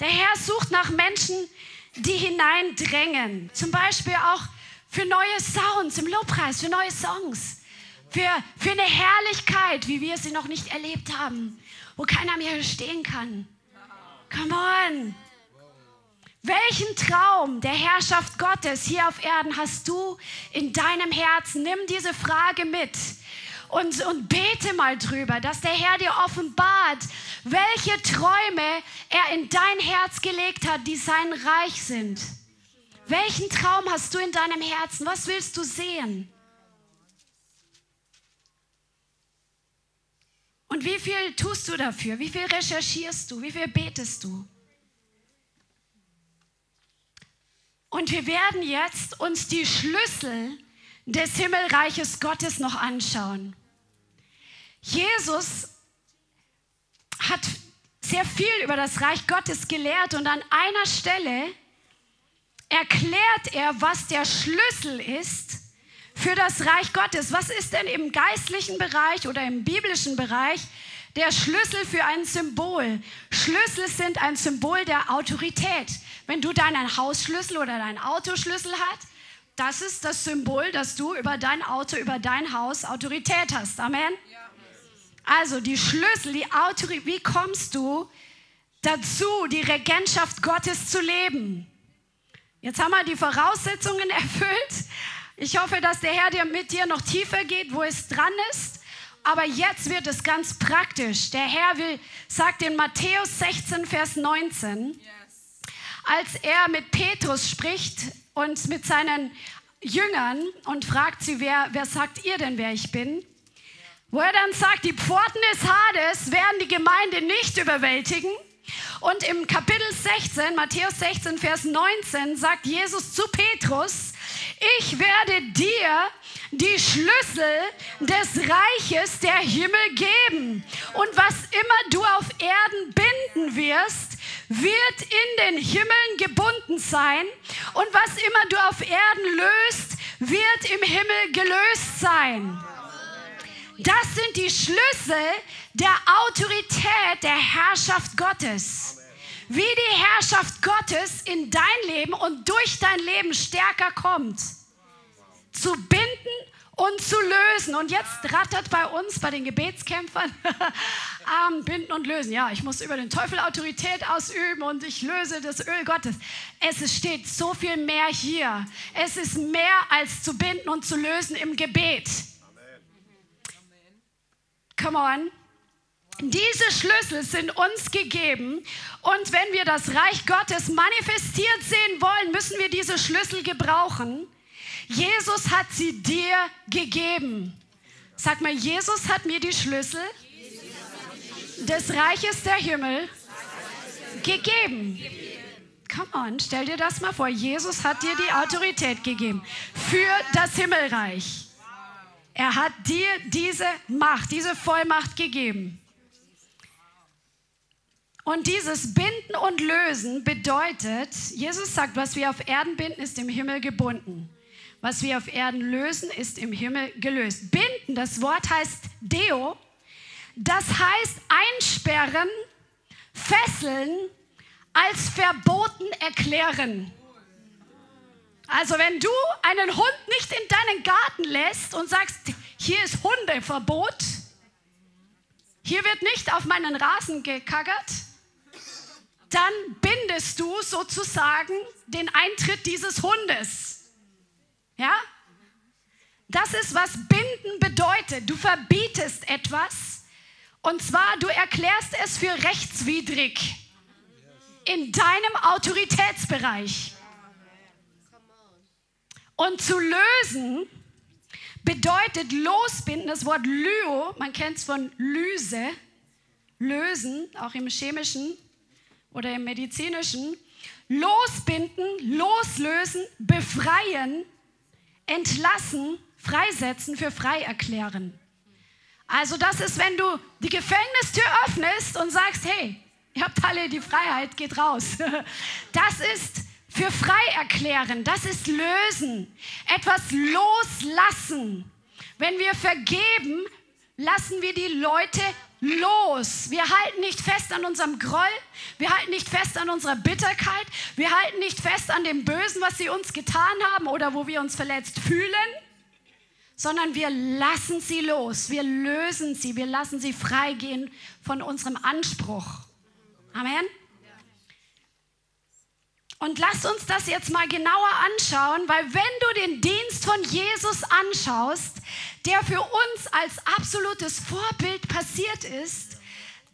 Der Herr sucht nach Menschen, die hineindrängen. Zum Beispiel auch für neue Sounds im Lobpreis, für neue Songs. Für, für eine Herrlichkeit, wie wir sie noch nicht erlebt haben, wo keiner mehr stehen kann. Come on. Welchen Traum der Herrschaft Gottes hier auf Erden hast du in deinem Herzen? Nimm diese Frage mit und, und bete mal drüber, dass der Herr dir offenbart, welche Träume er in dein Herz gelegt hat, die sein Reich sind. Welchen Traum hast du in deinem Herzen? Was willst du sehen? Und wie viel tust du dafür? Wie viel recherchierst du? Wie viel betest du? Und wir werden jetzt uns die Schlüssel des Himmelreiches Gottes noch anschauen. Jesus hat sehr viel über das Reich Gottes gelehrt und an einer Stelle erklärt er, was der Schlüssel ist für das Reich Gottes. Was ist denn im geistlichen Bereich oder im biblischen Bereich der Schlüssel für ein Symbol? Schlüssel sind ein Symbol der Autorität. Wenn du deinen Hausschlüssel oder deinen Autoschlüssel hast, das ist das Symbol, dass du über dein Auto, über dein Haus Autorität hast. Amen. Also die Schlüssel, die Autorität, wie kommst du dazu, die Regentschaft Gottes zu leben? Jetzt haben wir die Voraussetzungen erfüllt. Ich hoffe, dass der Herr dir mit dir noch tiefer geht, wo es dran ist. Aber jetzt wird es ganz praktisch. Der Herr will, sagt in Matthäus 16, Vers 19, als er mit Petrus spricht, und mit seinen Jüngern und fragt sie, wer, wer sagt ihr denn, wer ich bin? Wo er dann sagt, die Pforten des Hades werden die Gemeinde nicht überwältigen. Und im Kapitel 16, Matthäus 16, Vers 19, sagt Jesus zu Petrus, ich werde dir die Schlüssel des Reiches der Himmel geben. Und was immer du auf Erden binden wirst, wird in den Himmeln gebunden sein und was immer du auf Erden löst, wird im Himmel gelöst sein. Das sind die Schlüssel der Autorität der Herrschaft Gottes. Wie die Herrschaft Gottes in dein Leben und durch dein Leben stärker kommt. Zu binden und zu lösen. Und jetzt rattert bei uns, bei den Gebetskämpfern, Armen binden und lösen. Ja, ich muss über den Teufel Autorität ausüben und ich löse das Öl Gottes. Es steht so viel mehr hier. Es ist mehr als zu binden und zu lösen im Gebet. Come on. Diese Schlüssel sind uns gegeben und wenn wir das Reich Gottes manifestiert sehen wollen, müssen wir diese Schlüssel gebrauchen. Jesus hat sie dir gegeben. Sag mal, Jesus hat mir die Schlüssel des Reiches der Himmel gegeben. Come on, stell dir das mal vor. Jesus hat dir die Autorität gegeben für das Himmelreich. Er hat dir diese Macht, diese Vollmacht gegeben. Und dieses Binden und Lösen bedeutet, Jesus sagt, was wir auf Erden binden, ist im Himmel gebunden. Was wir auf Erden lösen, ist im Himmel gelöst. Binden, das Wort heißt Deo. Das heißt einsperren, fesseln, als verboten erklären. Also wenn du einen Hund nicht in deinen Garten lässt und sagst, hier ist Hundeverbot, hier wird nicht auf meinen Rasen gekackert, dann bindest du sozusagen den Eintritt dieses Hundes. Ja? Das ist, was binden bedeutet. Du verbietest etwas und zwar du erklärst es für rechtswidrig in deinem Autoritätsbereich. Und zu lösen bedeutet losbinden, das Wort Lyo, man kennt es von Lyse, lösen, auch im chemischen oder im medizinischen, losbinden, loslösen, befreien, entlassen, freisetzen, für frei erklären. Also das ist, wenn du die Gefängnistür öffnest und sagst, hey, ihr habt alle die Freiheit, geht raus. Das ist für frei erklären, das ist lösen, etwas loslassen. Wenn wir vergeben, lassen wir die Leute los. Wir halten nicht fest an unserem Groll, wir halten nicht fest an unserer Bitterkeit, wir halten nicht fest an dem Bösen, was sie uns getan haben oder wo wir uns verletzt fühlen, sondern wir lassen sie los, wir lösen sie, wir lassen sie freigehen von unserem Anspruch. Amen. Und lass uns das jetzt mal genauer anschauen, weil wenn du den Dienst von Jesus anschaust, der für uns als absolutes Vorbild passiert ist,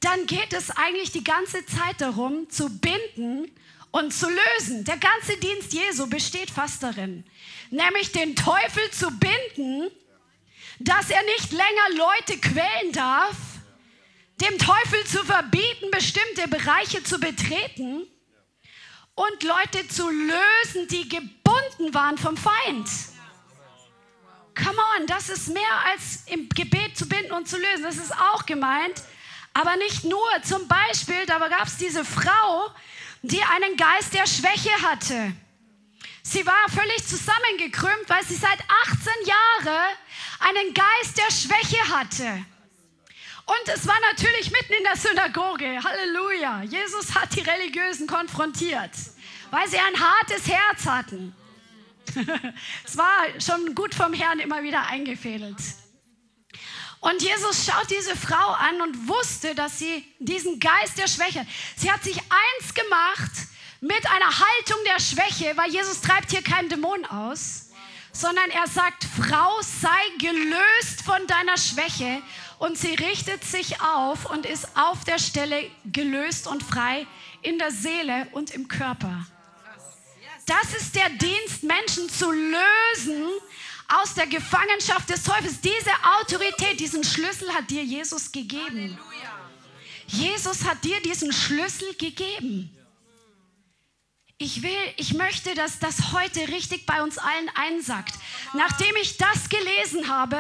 dann geht es eigentlich die ganze Zeit darum, zu binden und zu lösen. Der ganze Dienst Jesu besteht fast darin, nämlich den Teufel zu binden, dass er nicht länger Leute quälen darf, dem Teufel zu verbieten, bestimmte Bereiche zu betreten und Leute zu lösen, die gebunden waren vom Feind. Come on, das ist mehr als im Gebet zu binden und zu lösen. Das ist auch gemeint. Aber nicht nur. Zum Beispiel, da gab es diese Frau, die einen Geist der Schwäche hatte. Sie war völlig zusammengekrümmt, weil sie seit 18 Jahren einen Geist der Schwäche hatte. Und es war natürlich mitten in der Synagoge. Halleluja. Jesus hat die Religiösen konfrontiert, weil sie ein hartes Herz hatten. es war schon gut vom Herrn immer wieder eingefädelt. Und Jesus schaut diese Frau an und wusste, dass sie diesen Geist der Schwäche, sie hat sich eins gemacht mit einer Haltung der Schwäche, weil Jesus treibt hier keinen Dämon aus, sondern er sagt, Frau, sei gelöst von deiner Schwäche und sie richtet sich auf und ist auf der Stelle gelöst und frei in der Seele und im Körper. Das ist der Dienst, Menschen zu lösen aus der Gefangenschaft des Teufels. Diese Autorität, diesen Schlüssel hat dir Jesus gegeben. Jesus hat dir diesen Schlüssel gegeben. Ich will, ich möchte, dass das heute richtig bei uns allen einsackt. Nachdem ich das gelesen habe,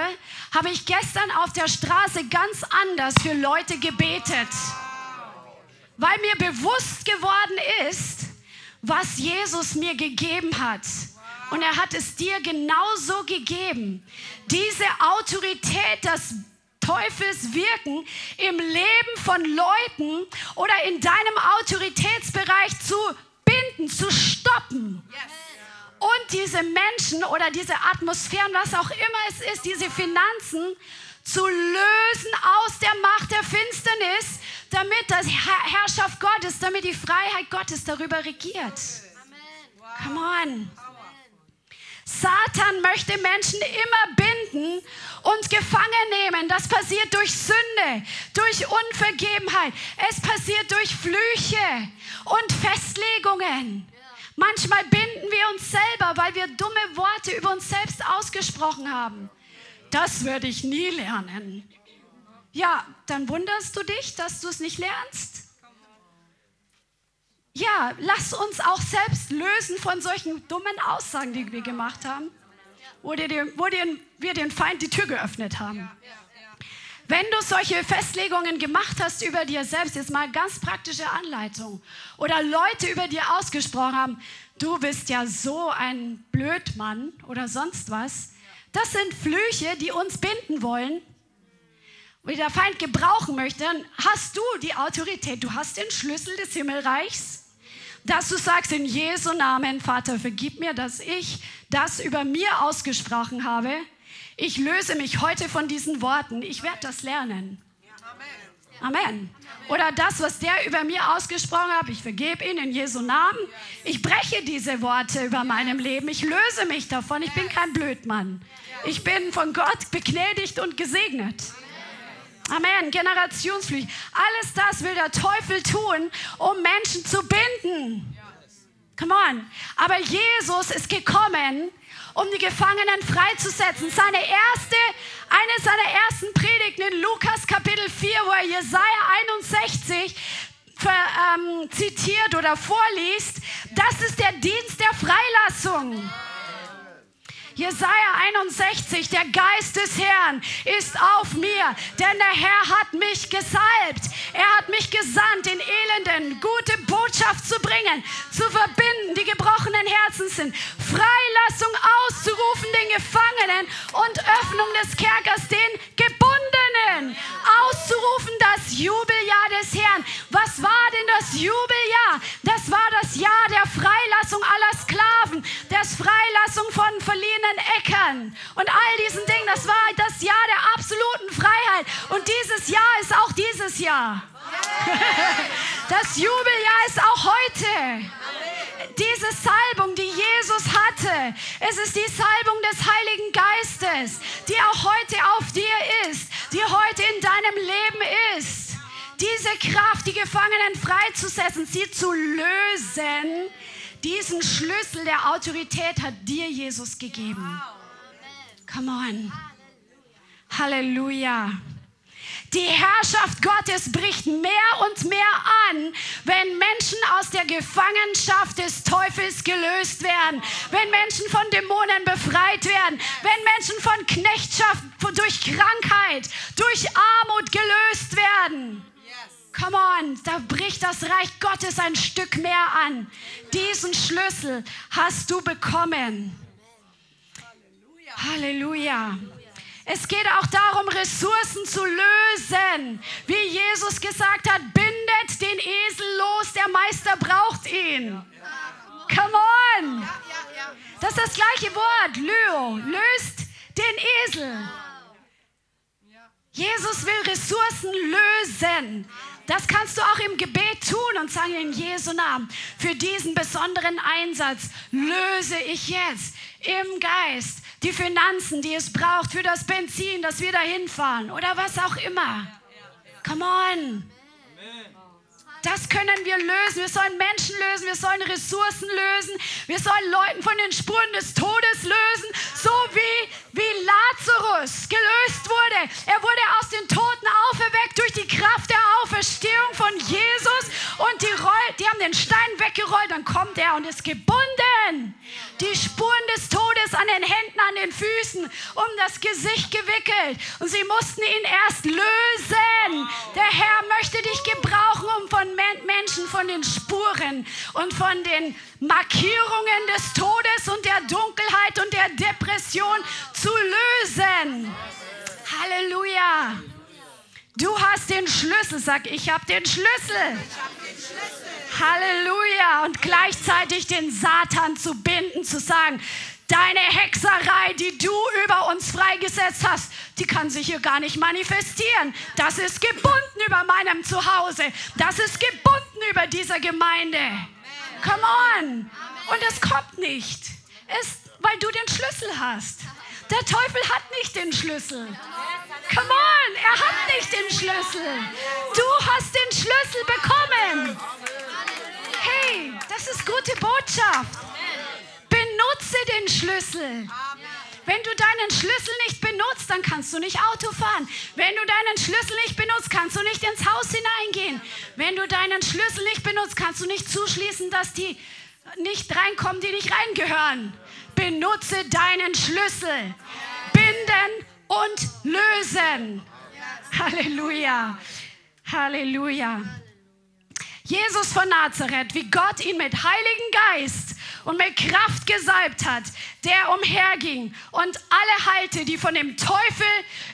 habe ich gestern auf der Straße ganz anders für Leute gebetet. Weil mir bewusst geworden ist, was Jesus mir gegeben hat. Und er hat es dir genauso gegeben. Diese Autorität, das Teufels Wirken im Leben von Leuten oder in deinem Autoritätsbereich zu binden, zu stoppen. Und diese Menschen oder diese Atmosphären, was auch immer es ist, diese Finanzen zu lösen aus der Macht der Finsternis, damit das Herrschaft Gottes, damit die Freiheit Gottes darüber regiert. Come on. Satan möchte Menschen immer binden und gefangen nehmen. Das passiert durch Sünde, durch Unvergebenheit. Es passiert durch Flüche und Festlegungen. Manchmal binden wir uns selber, weil wir dumme Worte über uns selbst ausgesprochen haben. Das würde ich nie lernen. Ja, dann wunderst du dich, dass du es nicht lernst? Ja, lass uns auch selbst lösen von solchen dummen Aussagen, die wir gemacht haben, wo, dir, wo dir, wir den Feind die Tür geöffnet haben. Wenn du solche Festlegungen gemacht hast über dir selbst, jetzt mal ganz praktische Anleitung, oder Leute über dir ausgesprochen haben, du bist ja so ein Blödmann oder sonst was, das sind Flüche, die uns binden wollen, wie der Feind gebrauchen möchte, dann hast du die Autorität, du hast den Schlüssel des Himmelreichs dass du sagst in Jesu Namen, Vater, vergib mir, dass ich das über mir ausgesprochen habe. Ich löse mich heute von diesen Worten. Ich werde das lernen. Amen. Oder das, was der über mir ausgesprochen hat, ich vergebe ihn in Jesu Namen. Ich breche diese Worte über meinem Leben. Ich löse mich davon. Ich bin kein Blödmann. Ich bin von Gott begnädigt und gesegnet. Amen. Generationsflüche. Alles das will der Teufel tun, um Menschen zu binden. Come on. Aber Jesus ist gekommen, um die Gefangenen freizusetzen. Seine erste, eine seiner ersten Predigten in Lukas Kapitel 4, wo er Jesaja 61 ähm, zitiert oder vorliest, das ist der Dienst der Freilassung. Jesaja 61, der Geist des Herrn ist auf mir, denn der Herr hat mich gesalbt. Er hat mich gesandt, den Elenden gute Botschaft zu bringen, zu verbinden, die gebrochenen Herzen sind, Freilassung auszurufen den Gefangenen und Öffnung des Kerkers den Gebundenen, auszurufen das Jubeljahr Was war denn das Jubeljahr? Das war das Jahr der Freilassung aller Sklaven, das Freilassung von verliehenen Äckern und all diesen Dingen. Das war das Jahr der absoluten Freiheit. Und dieses Jahr ist auch dieses Jahr. Das Jubeljahr ist auch heute. Diese Salbung, die Jesus hatte, es ist die Salbung des Heiligen Geistes, die auch heute auf dir ist, die heute in deinem Leben ist. Diese Kraft, die Gefangenen freizusetzen, sie zu lösen, diesen Schlüssel der Autorität hat dir Jesus gegeben. Come on. Halleluja. Die Herrschaft Gottes bricht mehr und mehr an, wenn Menschen aus der Gefangenschaft des Teufels gelöst werden, wenn Menschen von Dämonen befreit werden, wenn Menschen von Knechtschaft durch Krankheit, durch Armut gelöst werden. Come on, da bricht das Reich Gottes ein Stück mehr an. Diesen Schlüssel hast du bekommen. Halleluja. Es geht auch darum, Ressourcen zu lösen. Wie Jesus gesagt hat, bindet den Esel los, der Meister braucht ihn. Come on. Das ist das gleiche Wort, Leo. Löst den Esel. Jesus will Ressourcen lösen. Das kannst du auch im Gebet tun und sagen in Jesu Namen, für diesen besonderen Einsatz löse ich jetzt im Geist die Finanzen, die es braucht für das Benzin, dass wir da hinfahren oder was auch immer. Come on. Das können wir lösen. Wir sollen Menschen lösen, wir sollen Ressourcen lösen, wir sollen Leuten von den Spuren des Todes lösen, so wie, wie Lazarus gelöst wurde. Er wurde aus den Toten auferweckt durch die Kraft der Auferstehung von Jesus und die, Roll, die haben den Stein weggerollt, dann kommt er und ist gebunden. Die Spuren des Todes an den Händen, an den Füßen, um das Gesicht gewickelt. Und sie mussten ihn erst lösen. Der Herr möchte dich gebrauchen, um von Menschen von den Spuren und von den Markierungen des Todes und der Dunkelheit und der Depression zu lösen. Halleluja. Du hast den Schlüssel, sag ich habe den Schlüssel. Halleluja. Und gleichzeitig den Satan zu binden, zu sagen, deine Hexerei, die du über uns freigesetzt hast, die kann sich hier gar nicht manifestieren. Das ist gebunden über meinem Zuhause. Das ist gebunden über dieser Gemeinde. Come on. Und es kommt nicht. Es, weil du den Schlüssel hast. Der Teufel hat nicht den Schlüssel. Come on, er hat nicht den Schlüssel. Du hast den Schlüssel bekommen. Hey, das ist gute Botschaft. Benutze den Schlüssel. Wenn du deinen Schlüssel nicht benutzt, dann kannst du nicht Auto fahren. Wenn du deinen Schlüssel nicht benutzt, kannst du nicht ins Haus hineingehen. Wenn du deinen Schlüssel nicht benutzt, kannst du nicht zuschließen, dass die nicht reinkommen, die nicht reingehören. Benutze deinen Schlüssel. Binden und lösen. Halleluja. Halleluja. Jesus von Nazareth, wie Gott ihn mit Heiligen Geist und mit Kraft gesalbt hat, der umherging und alle heilte, die von dem Teufel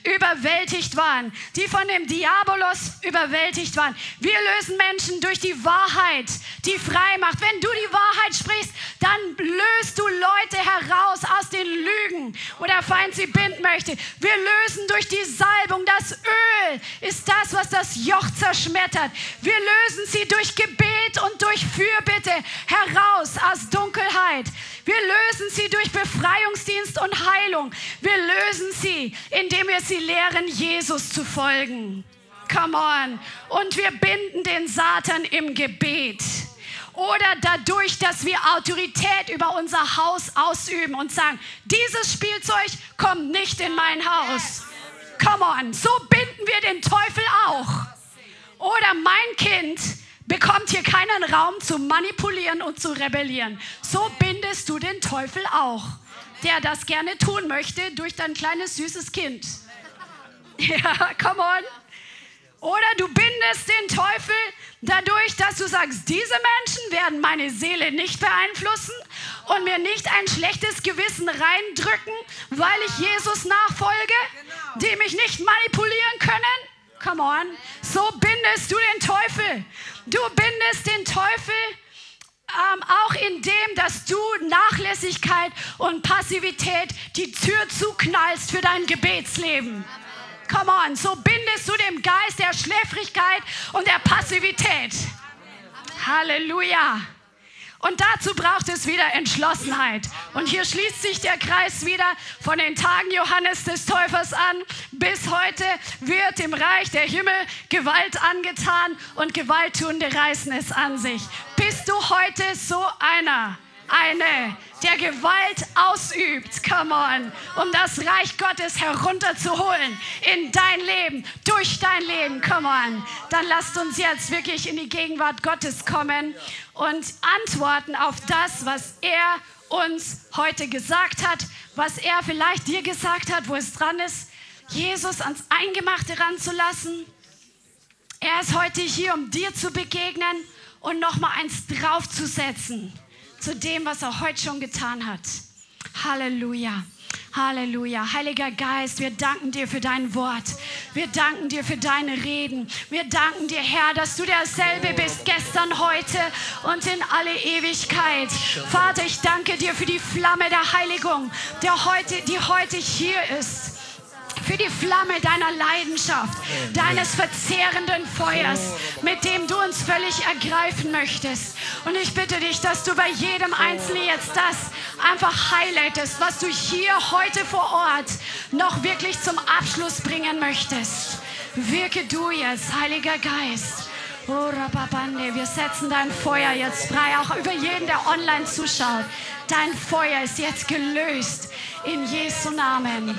überwältigt waren, die von dem Diabolos überwältigt waren. Wir lösen Menschen durch die Wahrheit, die frei macht. Wenn du die Wahrheit sprichst, dann löst du Leute heraus aus den Lügen, wo der Feind sie binden möchte. Wir lösen durch die Salbung. Das Öl ist das, was das Joch zerschmettert. Wir lösen sie durch Gebet und durch Fürbitte heraus aus Dunkelheit. Wir lösen sie durch Befreiungsdienst und Heilung. Wir lösen sie, indem wir sie lehren, Jesus zu folgen. Come on. Und wir binden den Satan im Gebet. Oder dadurch, dass wir Autorität über unser Haus ausüben und sagen, dieses Spielzeug kommt nicht in mein Haus. Come on. So binden wir den Teufel auch. Oder mein Kind bekommt hier keinen Raum zu manipulieren und zu rebellieren. So bindest du den Teufel auch, der das gerne tun möchte durch dein kleines süßes Kind. Ja, come on. Oder du bindest den Teufel dadurch, dass du sagst, diese Menschen werden meine Seele nicht beeinflussen und mir nicht ein schlechtes Gewissen reindrücken, weil ich Jesus nachfolge, die mich nicht manipulieren können. Come on. So bindest du den Teufel. Du bindest den Teufel ähm, auch in dem, dass du Nachlässigkeit und Passivität die Tür zuknallst für dein Gebetsleben. Come on, so bindest du dem Geist der Schläfrigkeit und der Passivität. Halleluja. Und dazu braucht es wieder Entschlossenheit. Und hier schließt sich der Kreis wieder von den Tagen Johannes des Täufers an. Bis heute wird im Reich der Himmel Gewalt angetan und Gewalttuende reißen es an sich. Bist du heute so einer? Eine, der Gewalt ausübt, come on, um das Reich Gottes herunterzuholen in dein Leben, durch dein Leben, come on. Dann lasst uns jetzt wirklich in die Gegenwart Gottes kommen und antworten auf das, was er uns heute gesagt hat, was er vielleicht dir gesagt hat, wo es dran ist, Jesus ans Eingemachte ranzulassen. Er ist heute hier, um dir zu begegnen und nochmal eins draufzusetzen zu dem, was er heute schon getan hat. Halleluja. Halleluja. Heiliger Geist, wir danken dir für dein Wort. Wir danken dir für deine Reden. Wir danken dir, Herr, dass du derselbe bist, gestern, heute und in alle Ewigkeit. Vater, ich danke dir für die Flamme der Heiligung, der heute, die heute hier ist für die Flamme deiner Leidenschaft, deines verzehrenden Feuers, mit dem du uns völlig ergreifen möchtest. Und ich bitte dich, dass du bei jedem Einzelnen jetzt das einfach highlightest, was du hier heute vor Ort noch wirklich zum Abschluss bringen möchtest. Wirke du jetzt, Heiliger Geist. Wir setzen dein Feuer jetzt frei, auch über jeden, der online zuschaut. Dein Feuer ist jetzt gelöst in Jesu Namen.